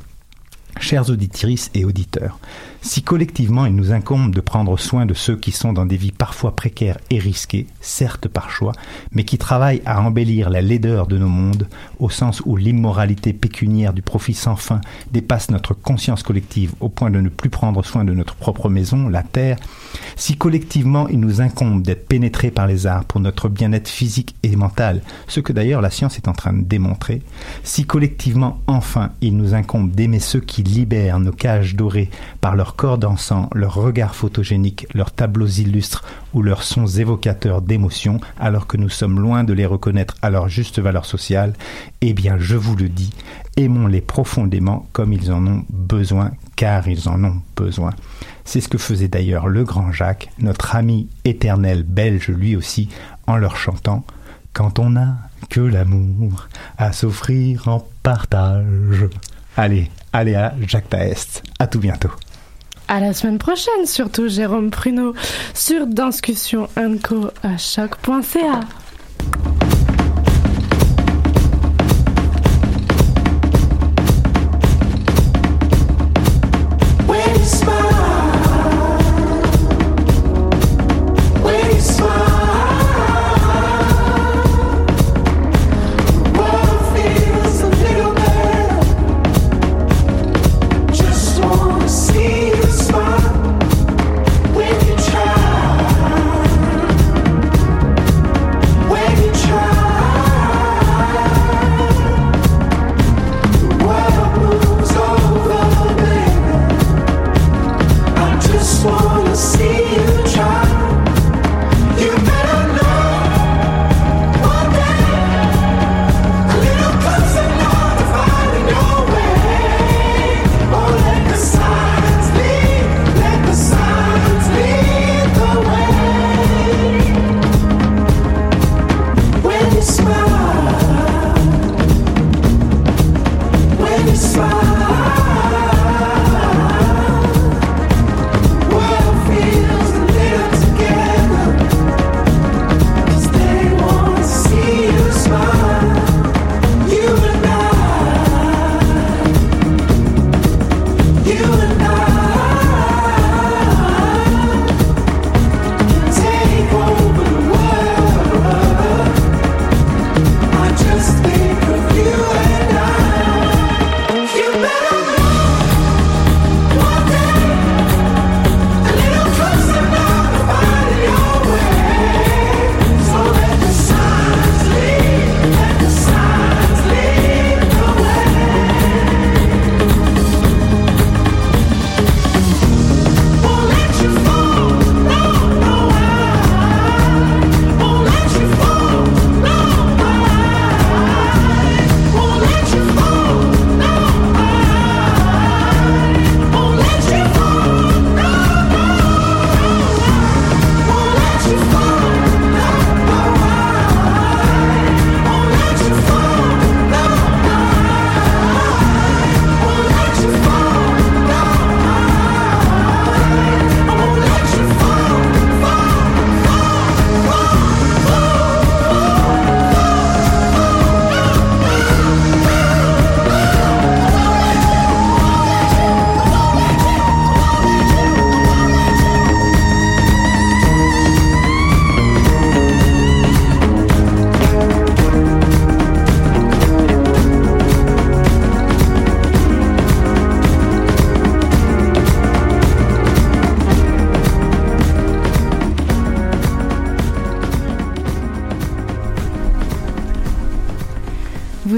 Chères auditrices et auditeurs, si collectivement il nous incombe de prendre soin de ceux qui sont dans des vies parfois précaires et risquées, certes par choix, mais qui travaillent à embellir la laideur de nos mondes, au sens où l'immoralité pécuniaire du profit sans fin dépasse notre conscience collective au point de ne plus prendre soin de notre propre maison, la terre, si collectivement il nous incombe d'être pénétrés par les arts pour notre bien-être physique et mental, ce que d'ailleurs la science est en train de démontrer, si collectivement enfin il nous incombe d'aimer ceux qui libèrent nos cages dorées par leur corps dansant, leurs regards photogéniques, leurs tableaux illustres ou leurs sons évocateurs d'émotions, alors que nous sommes loin de les reconnaître à leur juste valeur sociale, eh bien je vous le dis, aimons-les profondément comme ils en ont besoin, car ils en ont besoin. C'est ce que faisait d'ailleurs le grand Jacques, notre ami éternel belge lui aussi, en leur chantant Quand on n'a que l'amour à s'offrir en partage. Allez, allez à Jacques Taest. À tout bientôt. À la semaine prochaine, surtout Jérôme Pruneau, sur Danscussion Co à choc.ca.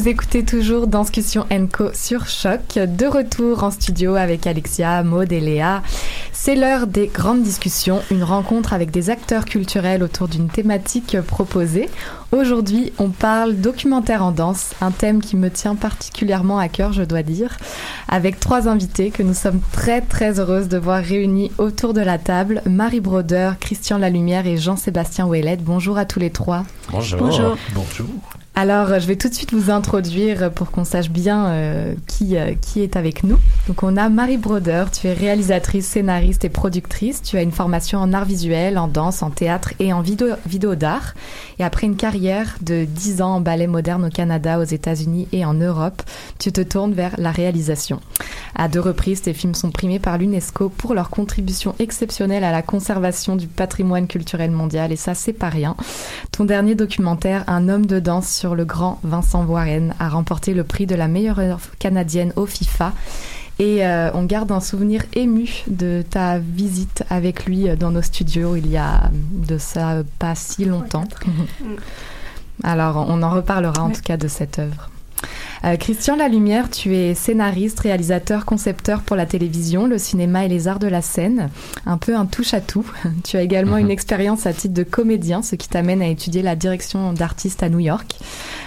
Vous écoutez toujours Danscussion Co sur Choc. De retour en studio avec Alexia, Maud et Léa. C'est l'heure des grandes discussions, une rencontre avec des acteurs culturels autour d'une thématique proposée. Aujourd'hui, on parle documentaire en danse, un thème qui me tient particulièrement à cœur, je dois dire, avec trois invités que nous sommes très très heureuses de voir réunis autour de la table. Marie Broder, Christian Lalumière et Jean-Sébastien Ouellet. Bonjour à tous les trois. Bonjour. Bonjour. Bonjour. Alors, je vais tout de suite vous introduire pour qu'on sache bien euh, qui, euh, qui est avec nous. Donc, on a Marie Broder. Tu es réalisatrice, scénariste et productrice. Tu as une formation en art visuel, en danse, en théâtre et en vidéo, vidéo d'art. Et après une carrière de 10 ans en ballet moderne au Canada, aux États-Unis et en Europe, tu te tournes vers la réalisation. À deux reprises, tes films sont primés par l'UNESCO pour leur contribution exceptionnelle à la conservation du patrimoine culturel mondial. Et ça, c'est pas rien. Ton dernier documentaire, Un homme de danse sur le grand Vincent Warren, a remporté le prix de la meilleure œuvre canadienne au FIFA. Et euh, on garde un souvenir ému de ta visite avec lui dans nos studios il y a de ça pas si longtemps. Alors, on en reparlera en tout cas de cette œuvre. Euh, Christian Lalumière, tu es scénariste, réalisateur, concepteur pour la télévision, le cinéma et les arts de la scène. Un peu un touche-à-tout. Tu as également une expérience à titre de comédien, ce qui t'amène à étudier la direction d'artistes à New York.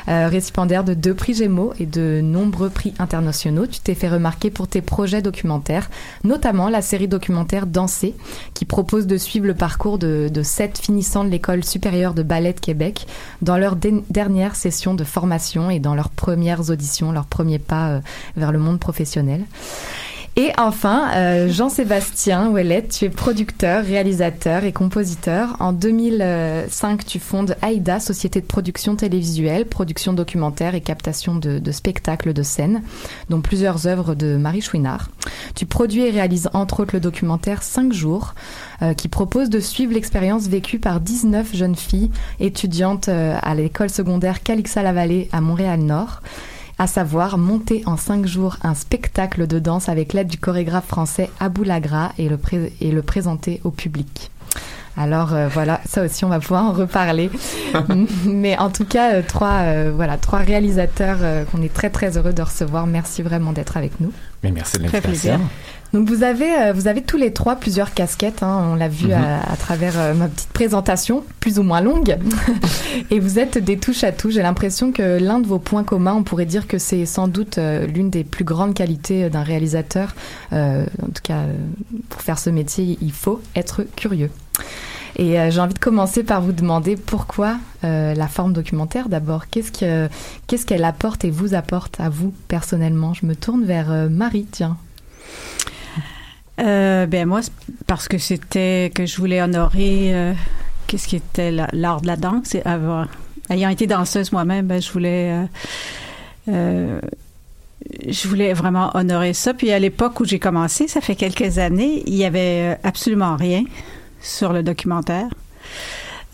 Euh, récipiendaire de deux prix Gémeaux et de nombreux prix internationaux, tu t'es fait remarquer pour tes projets documentaires, notamment la série documentaire Danser, qui propose de suivre le parcours de, de sept finissants de l'école supérieure de ballet de Québec dans leur dé- dernière session de formation et dans leurs premières auditions, leurs premiers pas euh, vers le monde professionnel. Et enfin, euh, Jean-Sébastien Ouellet, tu es producteur, réalisateur et compositeur. En 2005, tu fondes AIDA, société de production télévisuelle, production documentaire et captation de, spectacles de scène, dont plusieurs œuvres de Marie Chouinard. Tu produis et réalises entre autres le documentaire 5 jours, euh, qui propose de suivre l'expérience vécue par 19 jeunes filles étudiantes à l'école secondaire Calixa-la-Vallée à Montréal-Nord à savoir monter en cinq jours un spectacle de danse avec l'aide du chorégraphe français Abou Lagra et le, pré- et le présenter au public. Alors euh, voilà, ça aussi on va pouvoir en reparler. Mais en tout cas, euh, trois, euh, voilà, trois réalisateurs euh, qu'on est très très heureux de recevoir. Merci vraiment d'être avec nous. Mais merci de Très l'invitation. Donc vous avez, euh, vous avez tous les trois plusieurs casquettes. hein, on l'a vu Mhm. à, à travers euh, ma petite présentation, plus ou moins longue. Et vous êtes des touches à tout. J'ai l'impression que l'un de vos points communs, on pourrait dire que c'est sans doute euh, l'une des plus grandes qualités d'un réalisateur. Euh, en tout cas, pour faire ce métier, il faut être curieux. Et euh, j'ai envie de commencer par vous demander pourquoi euh, la forme documentaire d'abord. Qu'est-ce que qu'est-ce qu'elle apporte et vous apporte à vous personnellement? Je me tourne vers Marie, tiens. Euh, ben moi, parce que c'était que je voulais honorer euh, qu'est-ce qui était la- l'art de la danse. Et ayant été danseuse moi-même, ben, je voulais euh, euh, je voulais vraiment honorer ça. Puis à l'époque où j'ai commencé, ça fait quelques années, il y avait euh, absolument rien sur le documentaire.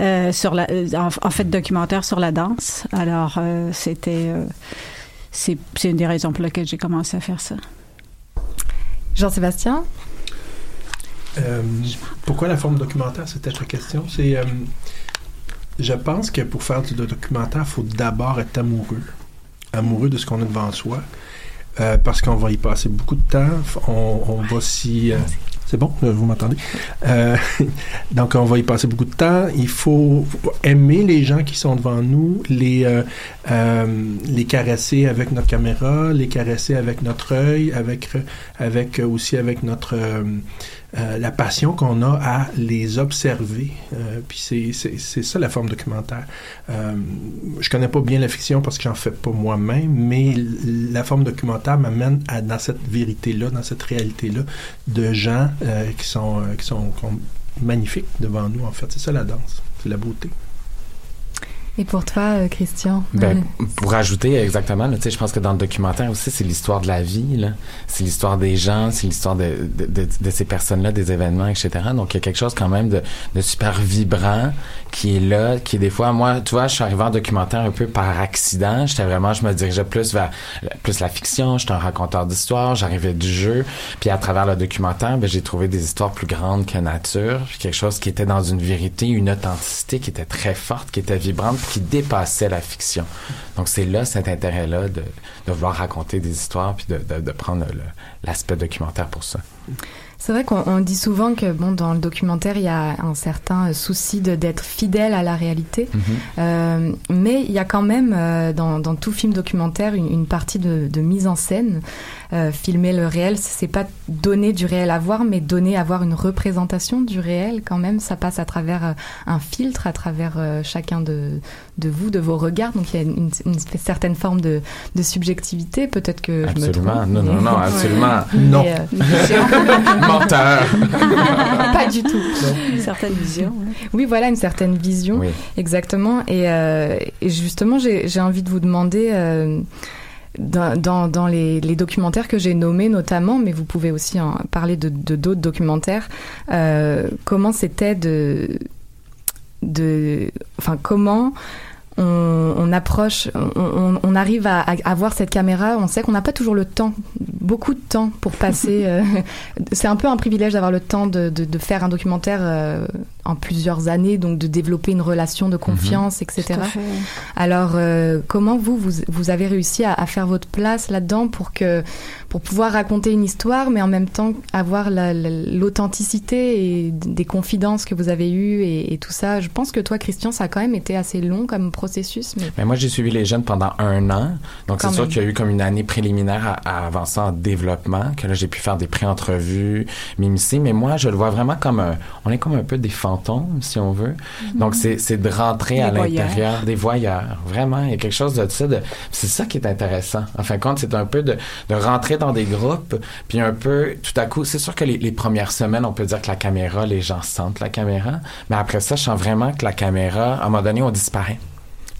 Euh, sur la, en, fait, documentaire sur la danse. Alors, euh, c'était, euh, c'est une des raisons pour lesquelles j'ai commencé à faire ça. Jean-Sébastien? Euh, pourquoi la forme documentaire, c'était ta question? C'est, euh, je pense que pour faire du documentaire, il faut d'abord être amoureux. Amoureux de ce qu'on a devant soi. Euh, parce qu'on va y passer beaucoup de temps. On, euh, c'est bon, vous m'entendez? Donc, on va y passer beaucoup de temps. Il faut aimer les gens qui sont devant nous, les, les caresser avec notre caméra, les caresser avec notre œil, avec, avec aussi avec notre... euh, la passion qu'on a à les observer. Euh, puis c'est, c'est, c'est ça la forme documentaire. Euh, je connais pas bien la fiction parce que j'en fais pas moi-même, mais la forme documentaire m'amène à, dans cette vérité-là, dans cette réalité-là, de gens euh, qui sont, euh, qui sont, qui sont magnifiques devant nous, en fait. C'est ça la danse. C'est la beauté. Et pour toi, euh, Christian? Ben, pour ajouter exactement, là, tu sais, je pense que dans le documentaire aussi, c'est l'histoire de la vie, là. c'est l'histoire des gens, c'est l'histoire de, de, de, de ces personnes-là, des événements, etc. Donc il y a quelque chose quand même de, de super vibrant qui est là, qui est des fois, moi, tu vois, je suis arrivé en documentaire un peu par accident. J'étais vraiment, je me dirigeais plus vers plus la fiction. J'étais un raconteur d'histoire, j'arrivais du jeu, puis à travers le documentaire, ben, j'ai trouvé des histoires plus grandes que nature, puis quelque chose qui était dans une vérité, une authenticité qui était très forte, qui était vibrante, qui dépassait la fiction. Donc c'est là cet intérêt-là de, de vouloir raconter des histoires puis de, de, de prendre l'aspect documentaire pour ça. C'est vrai qu'on on dit souvent que bon dans le documentaire il y a un certain euh, souci de d'être fidèle à la réalité, Mhm. Euh, mais il y a quand même euh, dans, dans tout film documentaire une, une partie de, de mise en scène. Euh, filmer le réel, c'est pas donner du réel à voir, mais donner à voir une représentation du réel quand même. Ça passe à travers euh, un filtre, à travers euh, chacun de, de vous, de vos regards. Donc il y a une, une certaine forme de, de subjectivité. Peut-être que je me Absolument. trompe. Non, non, non, Ouais. absolument. Non. euh, Menteur. Pas du tout. Une certaine vision. Oui, voilà, une certaine vision. Oui. Exactement. Et, euh, et justement, j'ai j'ai envie de vous demander, euh, dans, dans, dans les, les documentaires que j'ai nommés notamment, mais vous pouvez aussi en parler de d'autres documentaires, euh, comment c'était de, de... Enfin, comment on, on approche, on, arrive à, à avoir cette caméra. On sait qu'on n'a pas toujours le temps, beaucoup de temps pour passer. euh, c'est un peu un privilège d'avoir le temps de, de, de faire un documentaire euh, en plusieurs années, donc de développer une relation de confiance, etc. Alors, euh, comment vous, vous, vous avez réussi à, à faire votre place là-dedans pour que, pour pouvoir raconter une histoire, mais en même temps avoir la- la- l'authenticité et des confidences que vous avez eues et, et tout ça? Je pense que toi, Christian, ça a quand même été assez long comme processus, mais Mais moi, j'ai suivi les jeunes pendant un an. Donc, c'est sûr qu'il y a eu comme une année préliminaire à, à avancer en développement, que là, j'ai pu faire des pré-entrevues, m'immiscer. Mais moi, je le vois vraiment comme un, on est comme un peu des fantômes, si on veut. Mhm. Donc, c'est, de rentrer Des à l'intérieur, des voyeurs. Vraiment, il y a quelque chose de ça. C'est ça qui est intéressant. En fin de compte, c'est un peu de, de rentrer dans des groupes, puis un peu, tout à coup, c'est sûr que les, les premières semaines, on peut dire que la caméra, les gens sentent la caméra. Mais après ça, je sens vraiment que la caméra, à un moment donné, on disparaît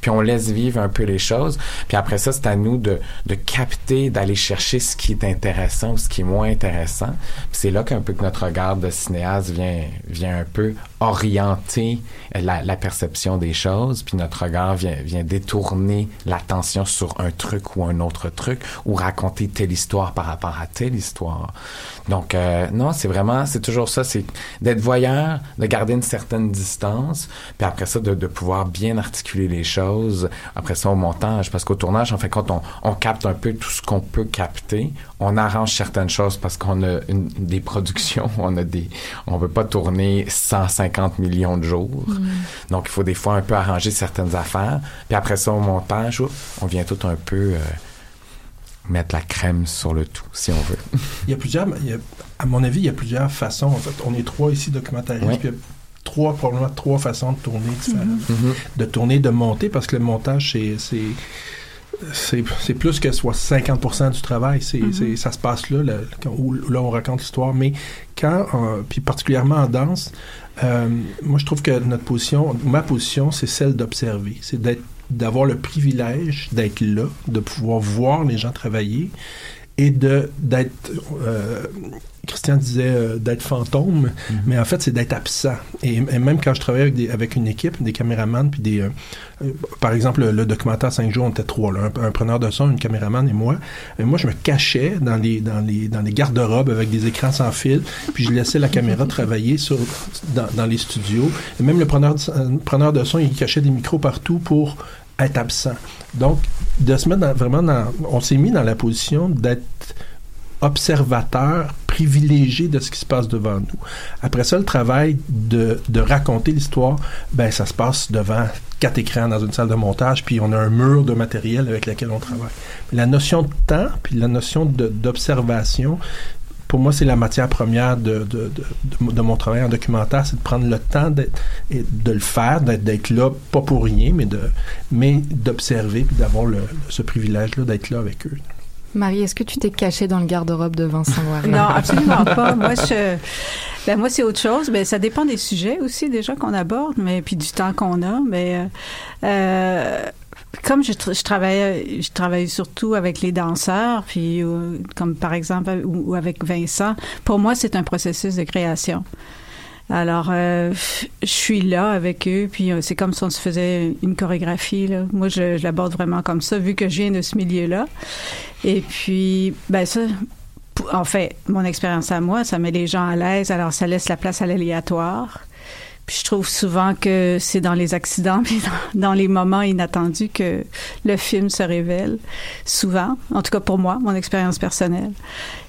puis on laisse vivre un peu les choses. Puis après ça, c'est à nous de, de capter, d'aller chercher ce qui est intéressant ou ce qui est moins intéressant. C'est là qu'un peu que notre regard de cinéaste vient, vient un peu orienter la, la perception des choses, puis notre regard vient, vient détourner l'attention sur un truc ou un autre truc, ou raconter telle histoire par rapport à telle histoire. Donc, euh, non, c'est vraiment, c'est toujours ça, c'est d'être voyeur, de garder une certaine distance, puis après ça, de, de pouvoir bien articuler les choses. Après ça, au montage, parce qu'au tournage, en fait, quand on, on capte un peu tout ce qu'on peut capter, on arrange certaines choses parce qu'on a une, des productions, on a des, on peut pas tourner 150 millions de jours. Mm. Donc, il faut des fois un peu arranger certaines affaires. Puis après ça, au montage, on vient tout un peu euh, mettre la crème sur le tout, si on veut. Il y a plusieurs, il y a- à mon avis, il y a plusieurs façons. En fait, on est trois ici documentaristes, Oui. puis il y a trois, probablement trois façons de tourner différentes. Mhm. De tourner, de monter, parce que le montage, c'est. c'est plus que soit 50% du travail. C'est Mhm. c'est- ça se passe là, là, où, là on raconte l'histoire. Mais quand, euh, puis particulièrement en danse, euh, moi je trouve que notre position, ma position, c'est celle d'observer. C'est d'être d'avoir le privilège d'être là, de pouvoir voir les gens travailler et de d'être euh, Christian disait euh, d'être fantôme, mais en fait c'est d'être absent. Et, et même quand je travaillais avec, des- avec une équipe, des caméramans, puis des, euh, euh, par exemple le, le documentaire 5 jours, on était trois, là, un, un preneur de son, une caméraman et moi. Et moi je me cachais dans les dans les dans les garde-robes avec des écrans sans fil, puis je laissais la caméra travailler sur dans, dans les studios. Et même le preneur de, preneur de son, il cachait des micros partout pour être absent. Donc, de se mettre vraiment dans... On s'est mis dans la position d'être observateur privilégié de ce qui se passe devant nous. Après ça, le travail de, de raconter l'histoire, ben ça se passe devant quatre écrans dans une salle de montage, puis on a un mur de matériel avec lequel on travaille. La notion de temps, puis la notion d'observation, pour moi, c'est la matière première de, de, de, de- de mon travail en documentaire, c'est de prendre le temps et de le faire, d'être, d'être là, pas pour rien, mais, de, mais d'observer, puis d'avoir le, ce privilège-là d'être là avec eux. Marie, est-ce que tu t'es cachée dans le garde-robe de Vincent Loiret Non, absolument pas. Moi, je, ben moi, c'est autre chose. Ben, ça dépend des sujets aussi déjà qu'on aborde, mais puis du temps qu'on a. Mais euh, euh, comme je, je travaille, je travaille surtout avec les danseurs, puis euh, comme par exemple ou, avec Vincent. Pour moi, c'est un processus de création. Alors, euh, je suis là avec eux, puis euh, c'est comme si on se faisait une chorégraphie. Là. Moi, je, je l'aborde vraiment comme ça, vu que je viens de ce milieu-là. Et puis, ben ça, en fait, mon expérience à moi, ça met les gens à l'aise, alors ça laisse la place à l'aléatoire. Puis je trouve souvent que c'est dans les accidents, dans, les moments inattendus que le film se révèle. Souvent, en tout cas pour moi, mon expérience personnelle.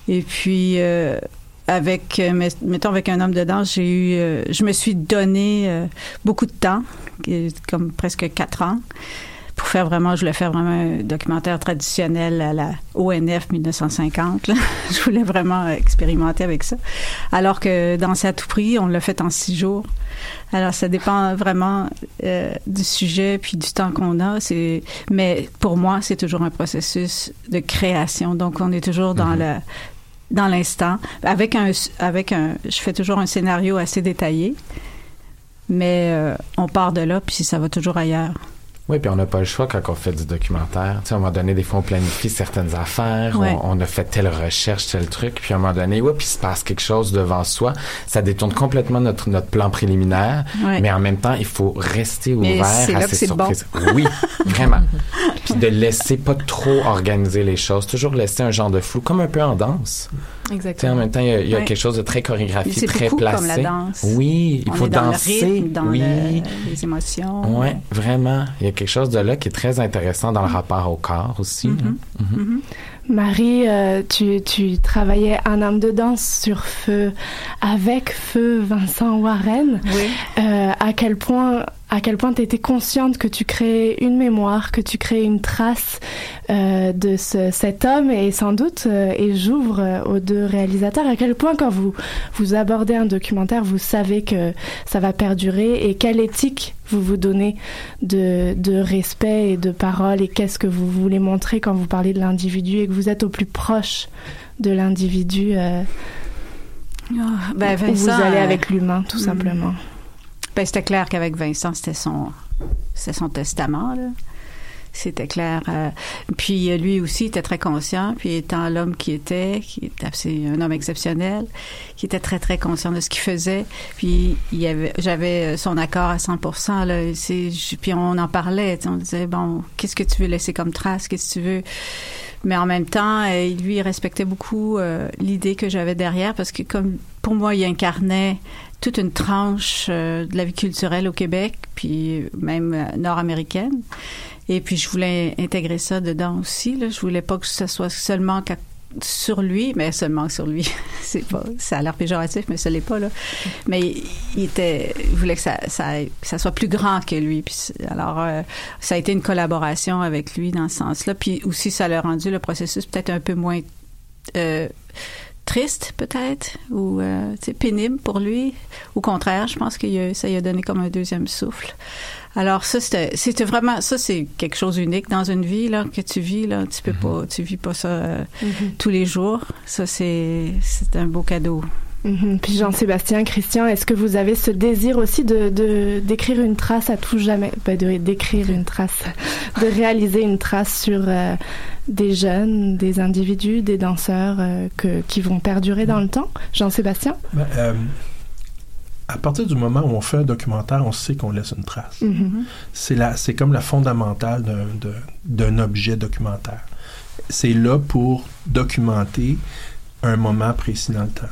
Et puis, euh, avec, euh, met- mettons, avec un homme de danse, j'ai eu, euh, je me suis donné euh, beaucoup de temps, comme presque quatre ans, pour faire vraiment, je voulais faire vraiment un documentaire traditionnel à la ONF 1950. là. je voulais vraiment expérimenter avec ça. Alors que Danser à tout prix, on l'a fait en six jours. Alors, ça dépend vraiment euh, du sujet puis du temps qu'on a. C'est, mais pour moi, c'est toujours un processus de création. Donc, on est toujours dans le dans l'instant, avec un, avec un, je fais toujours un scénario assez détaillé, mais euh, on part de là puis ça va toujours ailleurs. Oui, puis on n'a pas le choix quand on fait du documentaire. Tu sais, à un moment donné, des fois, on planifie certaines affaires, Ouais. on, on a fait telle recherche, tel truc, puis à un moment donné, ouais, puis il se passe quelque chose devant soi. Ça détourne complètement notre, notre plan préliminaire, Ouais. mais en même temps, il faut rester ouvert à ces bon. surprises. Oui, vraiment. Puis de laisser pas trop organiser les choses, toujours laisser un genre de flou, comme un peu en danse. Tu sais, en Exactement. même temps, il y a, il y a Ouais. quelque chose de très chorégraphié, c'est très beaucoup placé. comme la danse. Oui, il On faut est dans danser. le rythme, dans oui. le- les émotions. Ouais, vraiment. Il y a quelque chose de là qui est très intéressant dans le rapport au corps aussi. là. Mhm. Mhm. Marie, euh, tu, tu travaillais un homme de danse sur Feu avec Feu Vincent Warren. Oui. Euh, à quel point à quel point tu étais consciente que tu créais une mémoire, que tu créais une trace euh, de ce, cet homme et sans doute, euh, et j'ouvre euh, aux deux réalisateurs, à quel point quand vous, vous abordez un documentaire, vous savez que ça va perdurer et quelle éthique vous vous donnez de, de respect et de parole et qu'est-ce que vous voulez montrer quand vous parlez de l'individu et que vous êtes au plus proche de l'individu. euh, Ah, ben, où vous allez avec l'humain, tout mm. simplement. Ben, c'était clair qu'avec Vincent, c'était son, son testament, là. C'était clair. euh, puis euh, lui aussi était très conscient, puis étant l'homme qui était, qui était un homme exceptionnel, qui était très très conscient de ce qu'il faisait. Puis il y avait, j'avais euh, son accord à 100%. Là, puis on en parlait, on disait bon, qu'est-ce que tu veux laisser comme trace, qu'est-ce que tu veux? Mais en même temps, lui, il respectait beaucoup l'idée que j'avais derrière parce que comme pour moi, il incarnait toute une tranche euh, de la vie culturelle au Québec, puis même euh, nord-américaine. Et puis je voulais intégrer ça dedans aussi. Là. Je voulais pas que ce soit seulement sur lui, mais seulement sur lui. C'est pas, ça a l'air péjoratif, mais ce l'est pas là. Mais il- était, il voulait que ça, ça, ça soit plus grand que lui. Alors euh, ça a été une collaboration avec lui dans ce sens-là. Puis aussi ça l'a rendu le processus peut-être un peu moins euh, triste peut-être ou euh, pénible pour lui. Au contraire, je pense que ça lui a donné comme un deuxième souffle. Alors ça c'était c'était vraiment ça c'est quelque chose d'unique dans une vie là que tu vis là. Tu peux pas tu vis pas ça euh, tous les jours. Ça c'est c'est un beau cadeau Mhm. Puis Jean-Sébastien, Christian, est-ce que vous avez ce désir aussi de d'écrire une trace à tout jamais, ben, de d'écrire une trace, de réaliser une trace sur euh, des jeunes, des individus, des danseurs euh, que, qui vont perdurer dans le temps? Jean-Sébastien? Ben, euh, à partir du moment où on fait un documentaire, on sait qu'on laisse une trace. Mhm. C'est la, c'est comme la fondamentale d'un objet documentaire. C'est là pour documenter un moment précis dans le temps.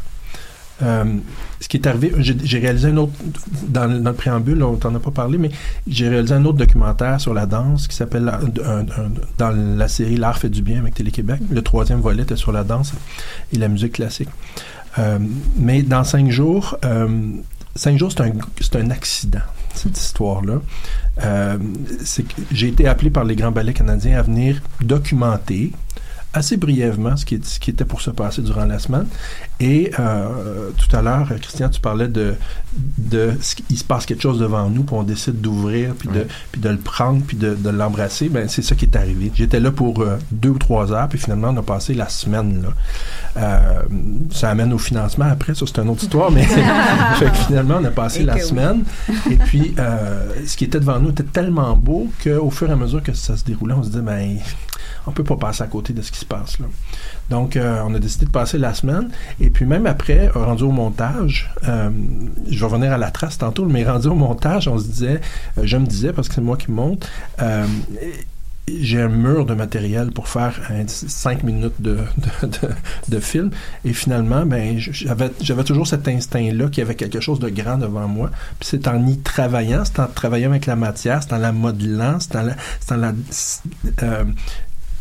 Euh, ce qui est arrivé, j'ai, réalisé un autre, dans le, préambule, on t'en a pas parlé, mais j'ai réalisé un autre documentaire sur la danse qui s'appelle, dans la série L'Art fait du bien avec Télé-Québec. Le troisième volet était sur la danse et la musique classique. Euh, mais dans cinq jours, euh, cinq jours, c'est un, un accident, cette histoire-là. J'ai été appelé par les grands ballets canadiens à venir documenter assez brièvement ce qui, est- ce qui était pour se passer durant la semaine. Et euh, tout à l'heure, Christian, tu parlais de, de il se passe quelque chose devant nous, puis on décide d'ouvrir, puis de, puis de le prendre, puis de, de l'embrasser. Ben, c'est ça qui est arrivé. J'étais là pour euh, deux ou trois heures, puis finalement, on a passé la semaine là. Euh, ça amène au financement après, ça c'est une autre histoire, mais fait que finalement, on a passé Et la oui. semaine. Et puis, euh, ce qui était devant nous était tellement beau qu'au fur et à mesure que ça se déroulait, on se disait, ben, on peut pas passer à côté de ce qui se passe là. Donc, euh, on a décidé de passer la semaine. Et puis, même après, euh, rendu au montage, euh, je vais revenir à la trace tantôt, mais rendu au montage, on se disait, je me disais, parce que c'est moi qui monte, j'ai un mur de matériel pour faire cinq minutes de, film. Et finalement, ben, j'avais, toujours cet instinct-là qu'il y avait quelque chose de grand devant moi. Puis c'est en y travaillant, c'est en travaillant avec la matière, c'est en la modelant, c'est en la,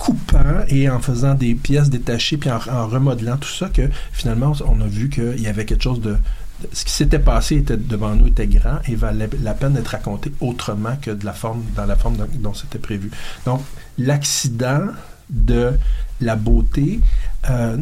coupant et en faisant des pièces détachées puis en, remodelant tout ça que finalement on a vu qu'il y avait quelque chose de, ce qui s'était passé était devant nous était grand et valait la peine d'être raconté autrement que de la forme dans la forme dont, dont c'était prévu. Donc l'accident de la beauté, euh,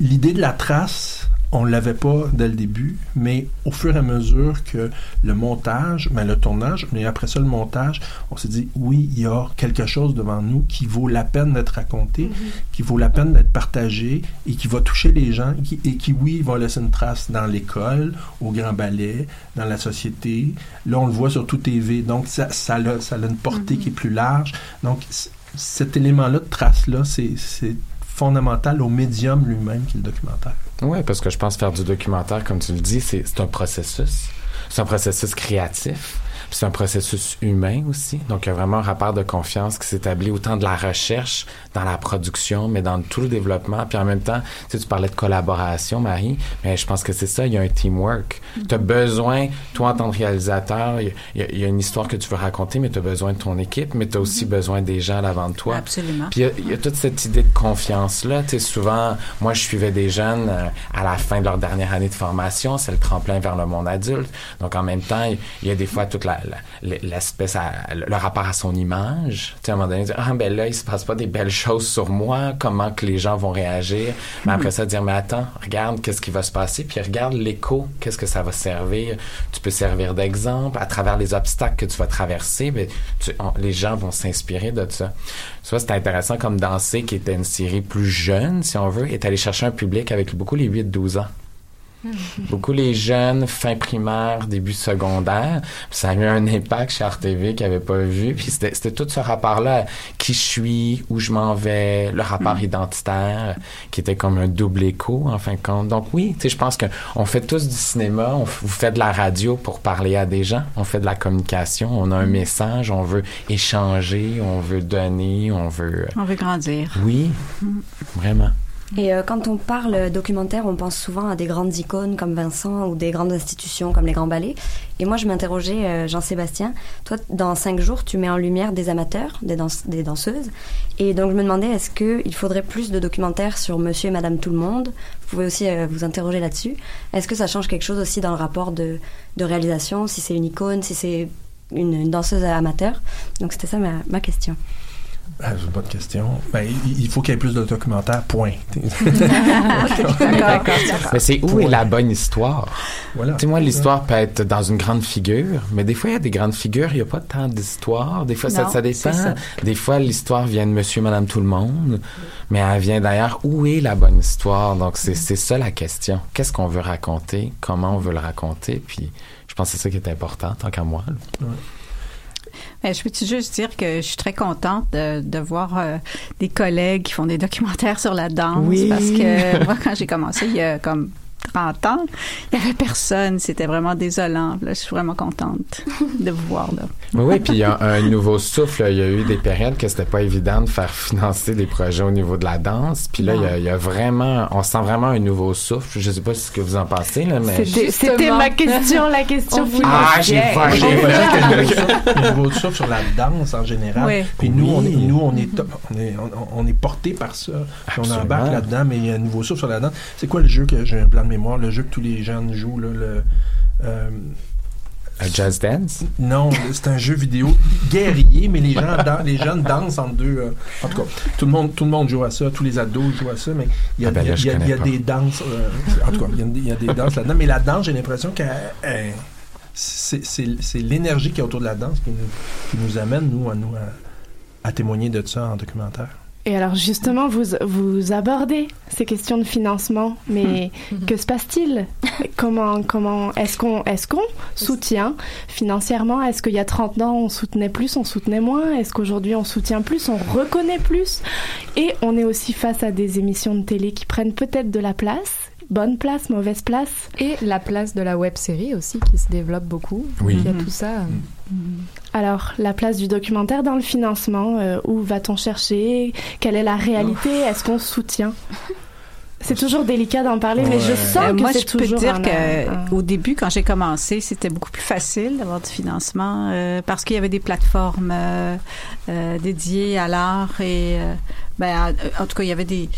l'idée de la trace, on l'avait pas dès le début, mais au fur et à mesure que le montage, ben le tournage, mais après ça le montage, on s'est dit oui, il y a quelque chose devant nous qui vaut la peine d'être raconté, qui vaut la peine d'être partagé et qui va toucher les gens qui- et qui oui va laisser une trace dans l'école, au Grand Ballet, dans la société. Là on le voit sur tout TV, donc ça, ça, a, ça a une portée qui est plus large. Donc cet élément-là de trace-là, c'est fondamental au médium lui-même qui est le documentaire. Oui, parce que je pense faire du documentaire, comme tu le dis, c'est c'est un processus. C'est un processus créatif. C'est un processus humain aussi. Donc, il y a vraiment un rapport de confiance qui s'établit autant de la recherche, dans la production, mais dans tout le développement. Puis en même temps, tu sais, tu parlais de collaboration, Marie, mais je pense que c'est ça, il y a un teamwork. Tu as besoin, toi, en tant que réalisateur, il y, a- il y a une histoire que tu veux raconter, mais tu as besoin de ton équipe, mais tu as aussi besoin des gens à l'avant de toi. Absolument. Puis il y a- il y, a toute cette idée de confiance-là. Tu sais, souvent, moi, je suivais des jeunes euh, à la fin de leur dernière année de formation. C'est le tremplin vers le monde adulte. Donc, en même temps, il y a des fois toute la- l'espèce, le rapport à son image. Tu sais, à un moment donné, dire, ah, ben là, il se passe pas des belles choses sur moi. Comment que les gens vont réagir? Mais après ça, dire, mais attends, regarde qu'est-ce qui va se passer. Puis regarde l'écho. Qu'est-ce que ça va servir? Tu peux servir d'exemple à travers les obstacles que tu vas traverser. On- les gens vont s'inspirer de ça. Vois, c'est intéressant comme Danser, qui était une série plus jeune, si on veut, est allé chercher un public avec beaucoup les 8-12 ans. Beaucoup les jeunes, fin primaire, début secondaire. Puis ça a eu un impact chez RTV qu'ils n'avaient pas vu. Puis c'était c'était tout ce rapport-là, qui je suis, où je m'en vais, le rapport identitaire, qui était comme un double écho, en fin de compte. Donc oui, tu sais, je pense qu'on fait tous du cinéma, on vous fait de la radio pour parler à des gens, on fait de la communication, on a un message, on veut échanger, on veut donner, on veut... On veut grandir. Oui, vraiment. Et euh, quand on parle documentaire, on pense souvent à des grandes icônes comme Vincent ou des grandes institutions comme les Grands Ballets. Et moi, je m'interrogeais, euh, Jean-Sébastien, toi, dans cinq jours, tu mets en lumière des amateurs, des, danse- des danseuses. Et donc, je me demandais, est-ce qu'il faudrait plus de documentaires sur Monsieur et Madame Tout le Monde? Vous pouvez aussi euh, vous interroger là-dessus. Est-ce que ça change quelque chose aussi dans le rapport de, réalisation, si c'est une icône, si c'est une, danseuse amateur? Donc, c'était ça ma question. Ah, c'est une bonne question. Ben, il, faut qu'il y ait plus de documentaires, point. Mais c'est où est la bonne histoire? Voilà. Tu sais, moi, l'histoire peut être dans une grande figure, mais des fois, il y a des grandes figures, il n'y a pas tant d'histoire. Des fois, ça, Non, ça dépend. ça. Des fois, l'histoire vient de monsieur, madame, tout le monde, mais elle vient d'ailleurs. Où est la bonne histoire? Donc, c'est c'est ça la question. Qu'est-ce qu'on veut raconter? Comment on veut le raconter? Puis, je pense que c'est ça qui est important, tant qu'à moi. Ben, je peux-tu juste dire que je suis très contente de, de voir euh, des collègues qui font des documentaires sur la danse? Oui. Parce que moi, quand j'ai commencé, il y a comme 30 ans, il n'y avait personne. C'était vraiment désolant. Là, je suis vraiment contente de vous voir là. Oui, puis il y a un nouveau souffle. Il y a eu des périodes que c'était pas évident de faire financer des projets au niveau de la danse. Puis là, il y, a, il y a vraiment, on sent vraiment un nouveau souffle. Je sais pas ce que vous en pensez, là, mais... C'était ma question, la question. Ah, j'ai un nouveau souffle- un nouveau souffle sur la danse en général. Oui. Puis nous, on est, nous, on est, top- on est, on, on est porté par ça. Puis on embarque là-dedans, mais il y a un nouveau souffle sur la danse. C'est quoi le jeu que j'ai un plan de mémoire, le jeu que tous les jeunes jouent, là, le. euh, Un Jazz Dance? non, c'est un jeu vidéo guerrier, mais les gens, dan- les jeunes dansent entre deux. euh, en tout cas, tout le monde, tout le monde joue à ça, tous les ados jouent à ça, mais il y a, Ah ben là, y y des danses. euh, en tout cas, il y a, il y a des danses là-dedans, mais la danse, j'ai l'impression que c'est l'énergie qui est autour de la danse qui nous, qui nous amène nous à nous à, à témoigner de ça en documentaire. Et alors justement, vous, vous abordez ces questions de financement, mais que se passe-t-il? Comment, comment est-ce qu'on est qu'on soutient financièrement? Est-ce qu'il y a 30 ans, on soutenait plus, on soutenait moins? Est-ce qu'aujourd'hui, on soutient plus, on reconnaît plus? Et on est aussi face à des émissions de télé qui prennent peut-être de la place, bonne place, mauvaise place. Et la place de la web série aussi qui se développe beaucoup. Oui. Il y a tout ça. Alors, la place du documentaire dans le financement, euh, où va-t-on chercher? Quelle est la réalité? Est-ce qu'on soutient? C'est toujours délicat d'en parler, mais je Euh, sens que moi, c'est je peux dire un- que un- au début, quand j'ai commencé, c'était beaucoup plus facile d'avoir du financement euh, parce qu'il y avait des plateformes euh, euh, dédiées à l'art et euh, ben, à- en tout cas, il y avait des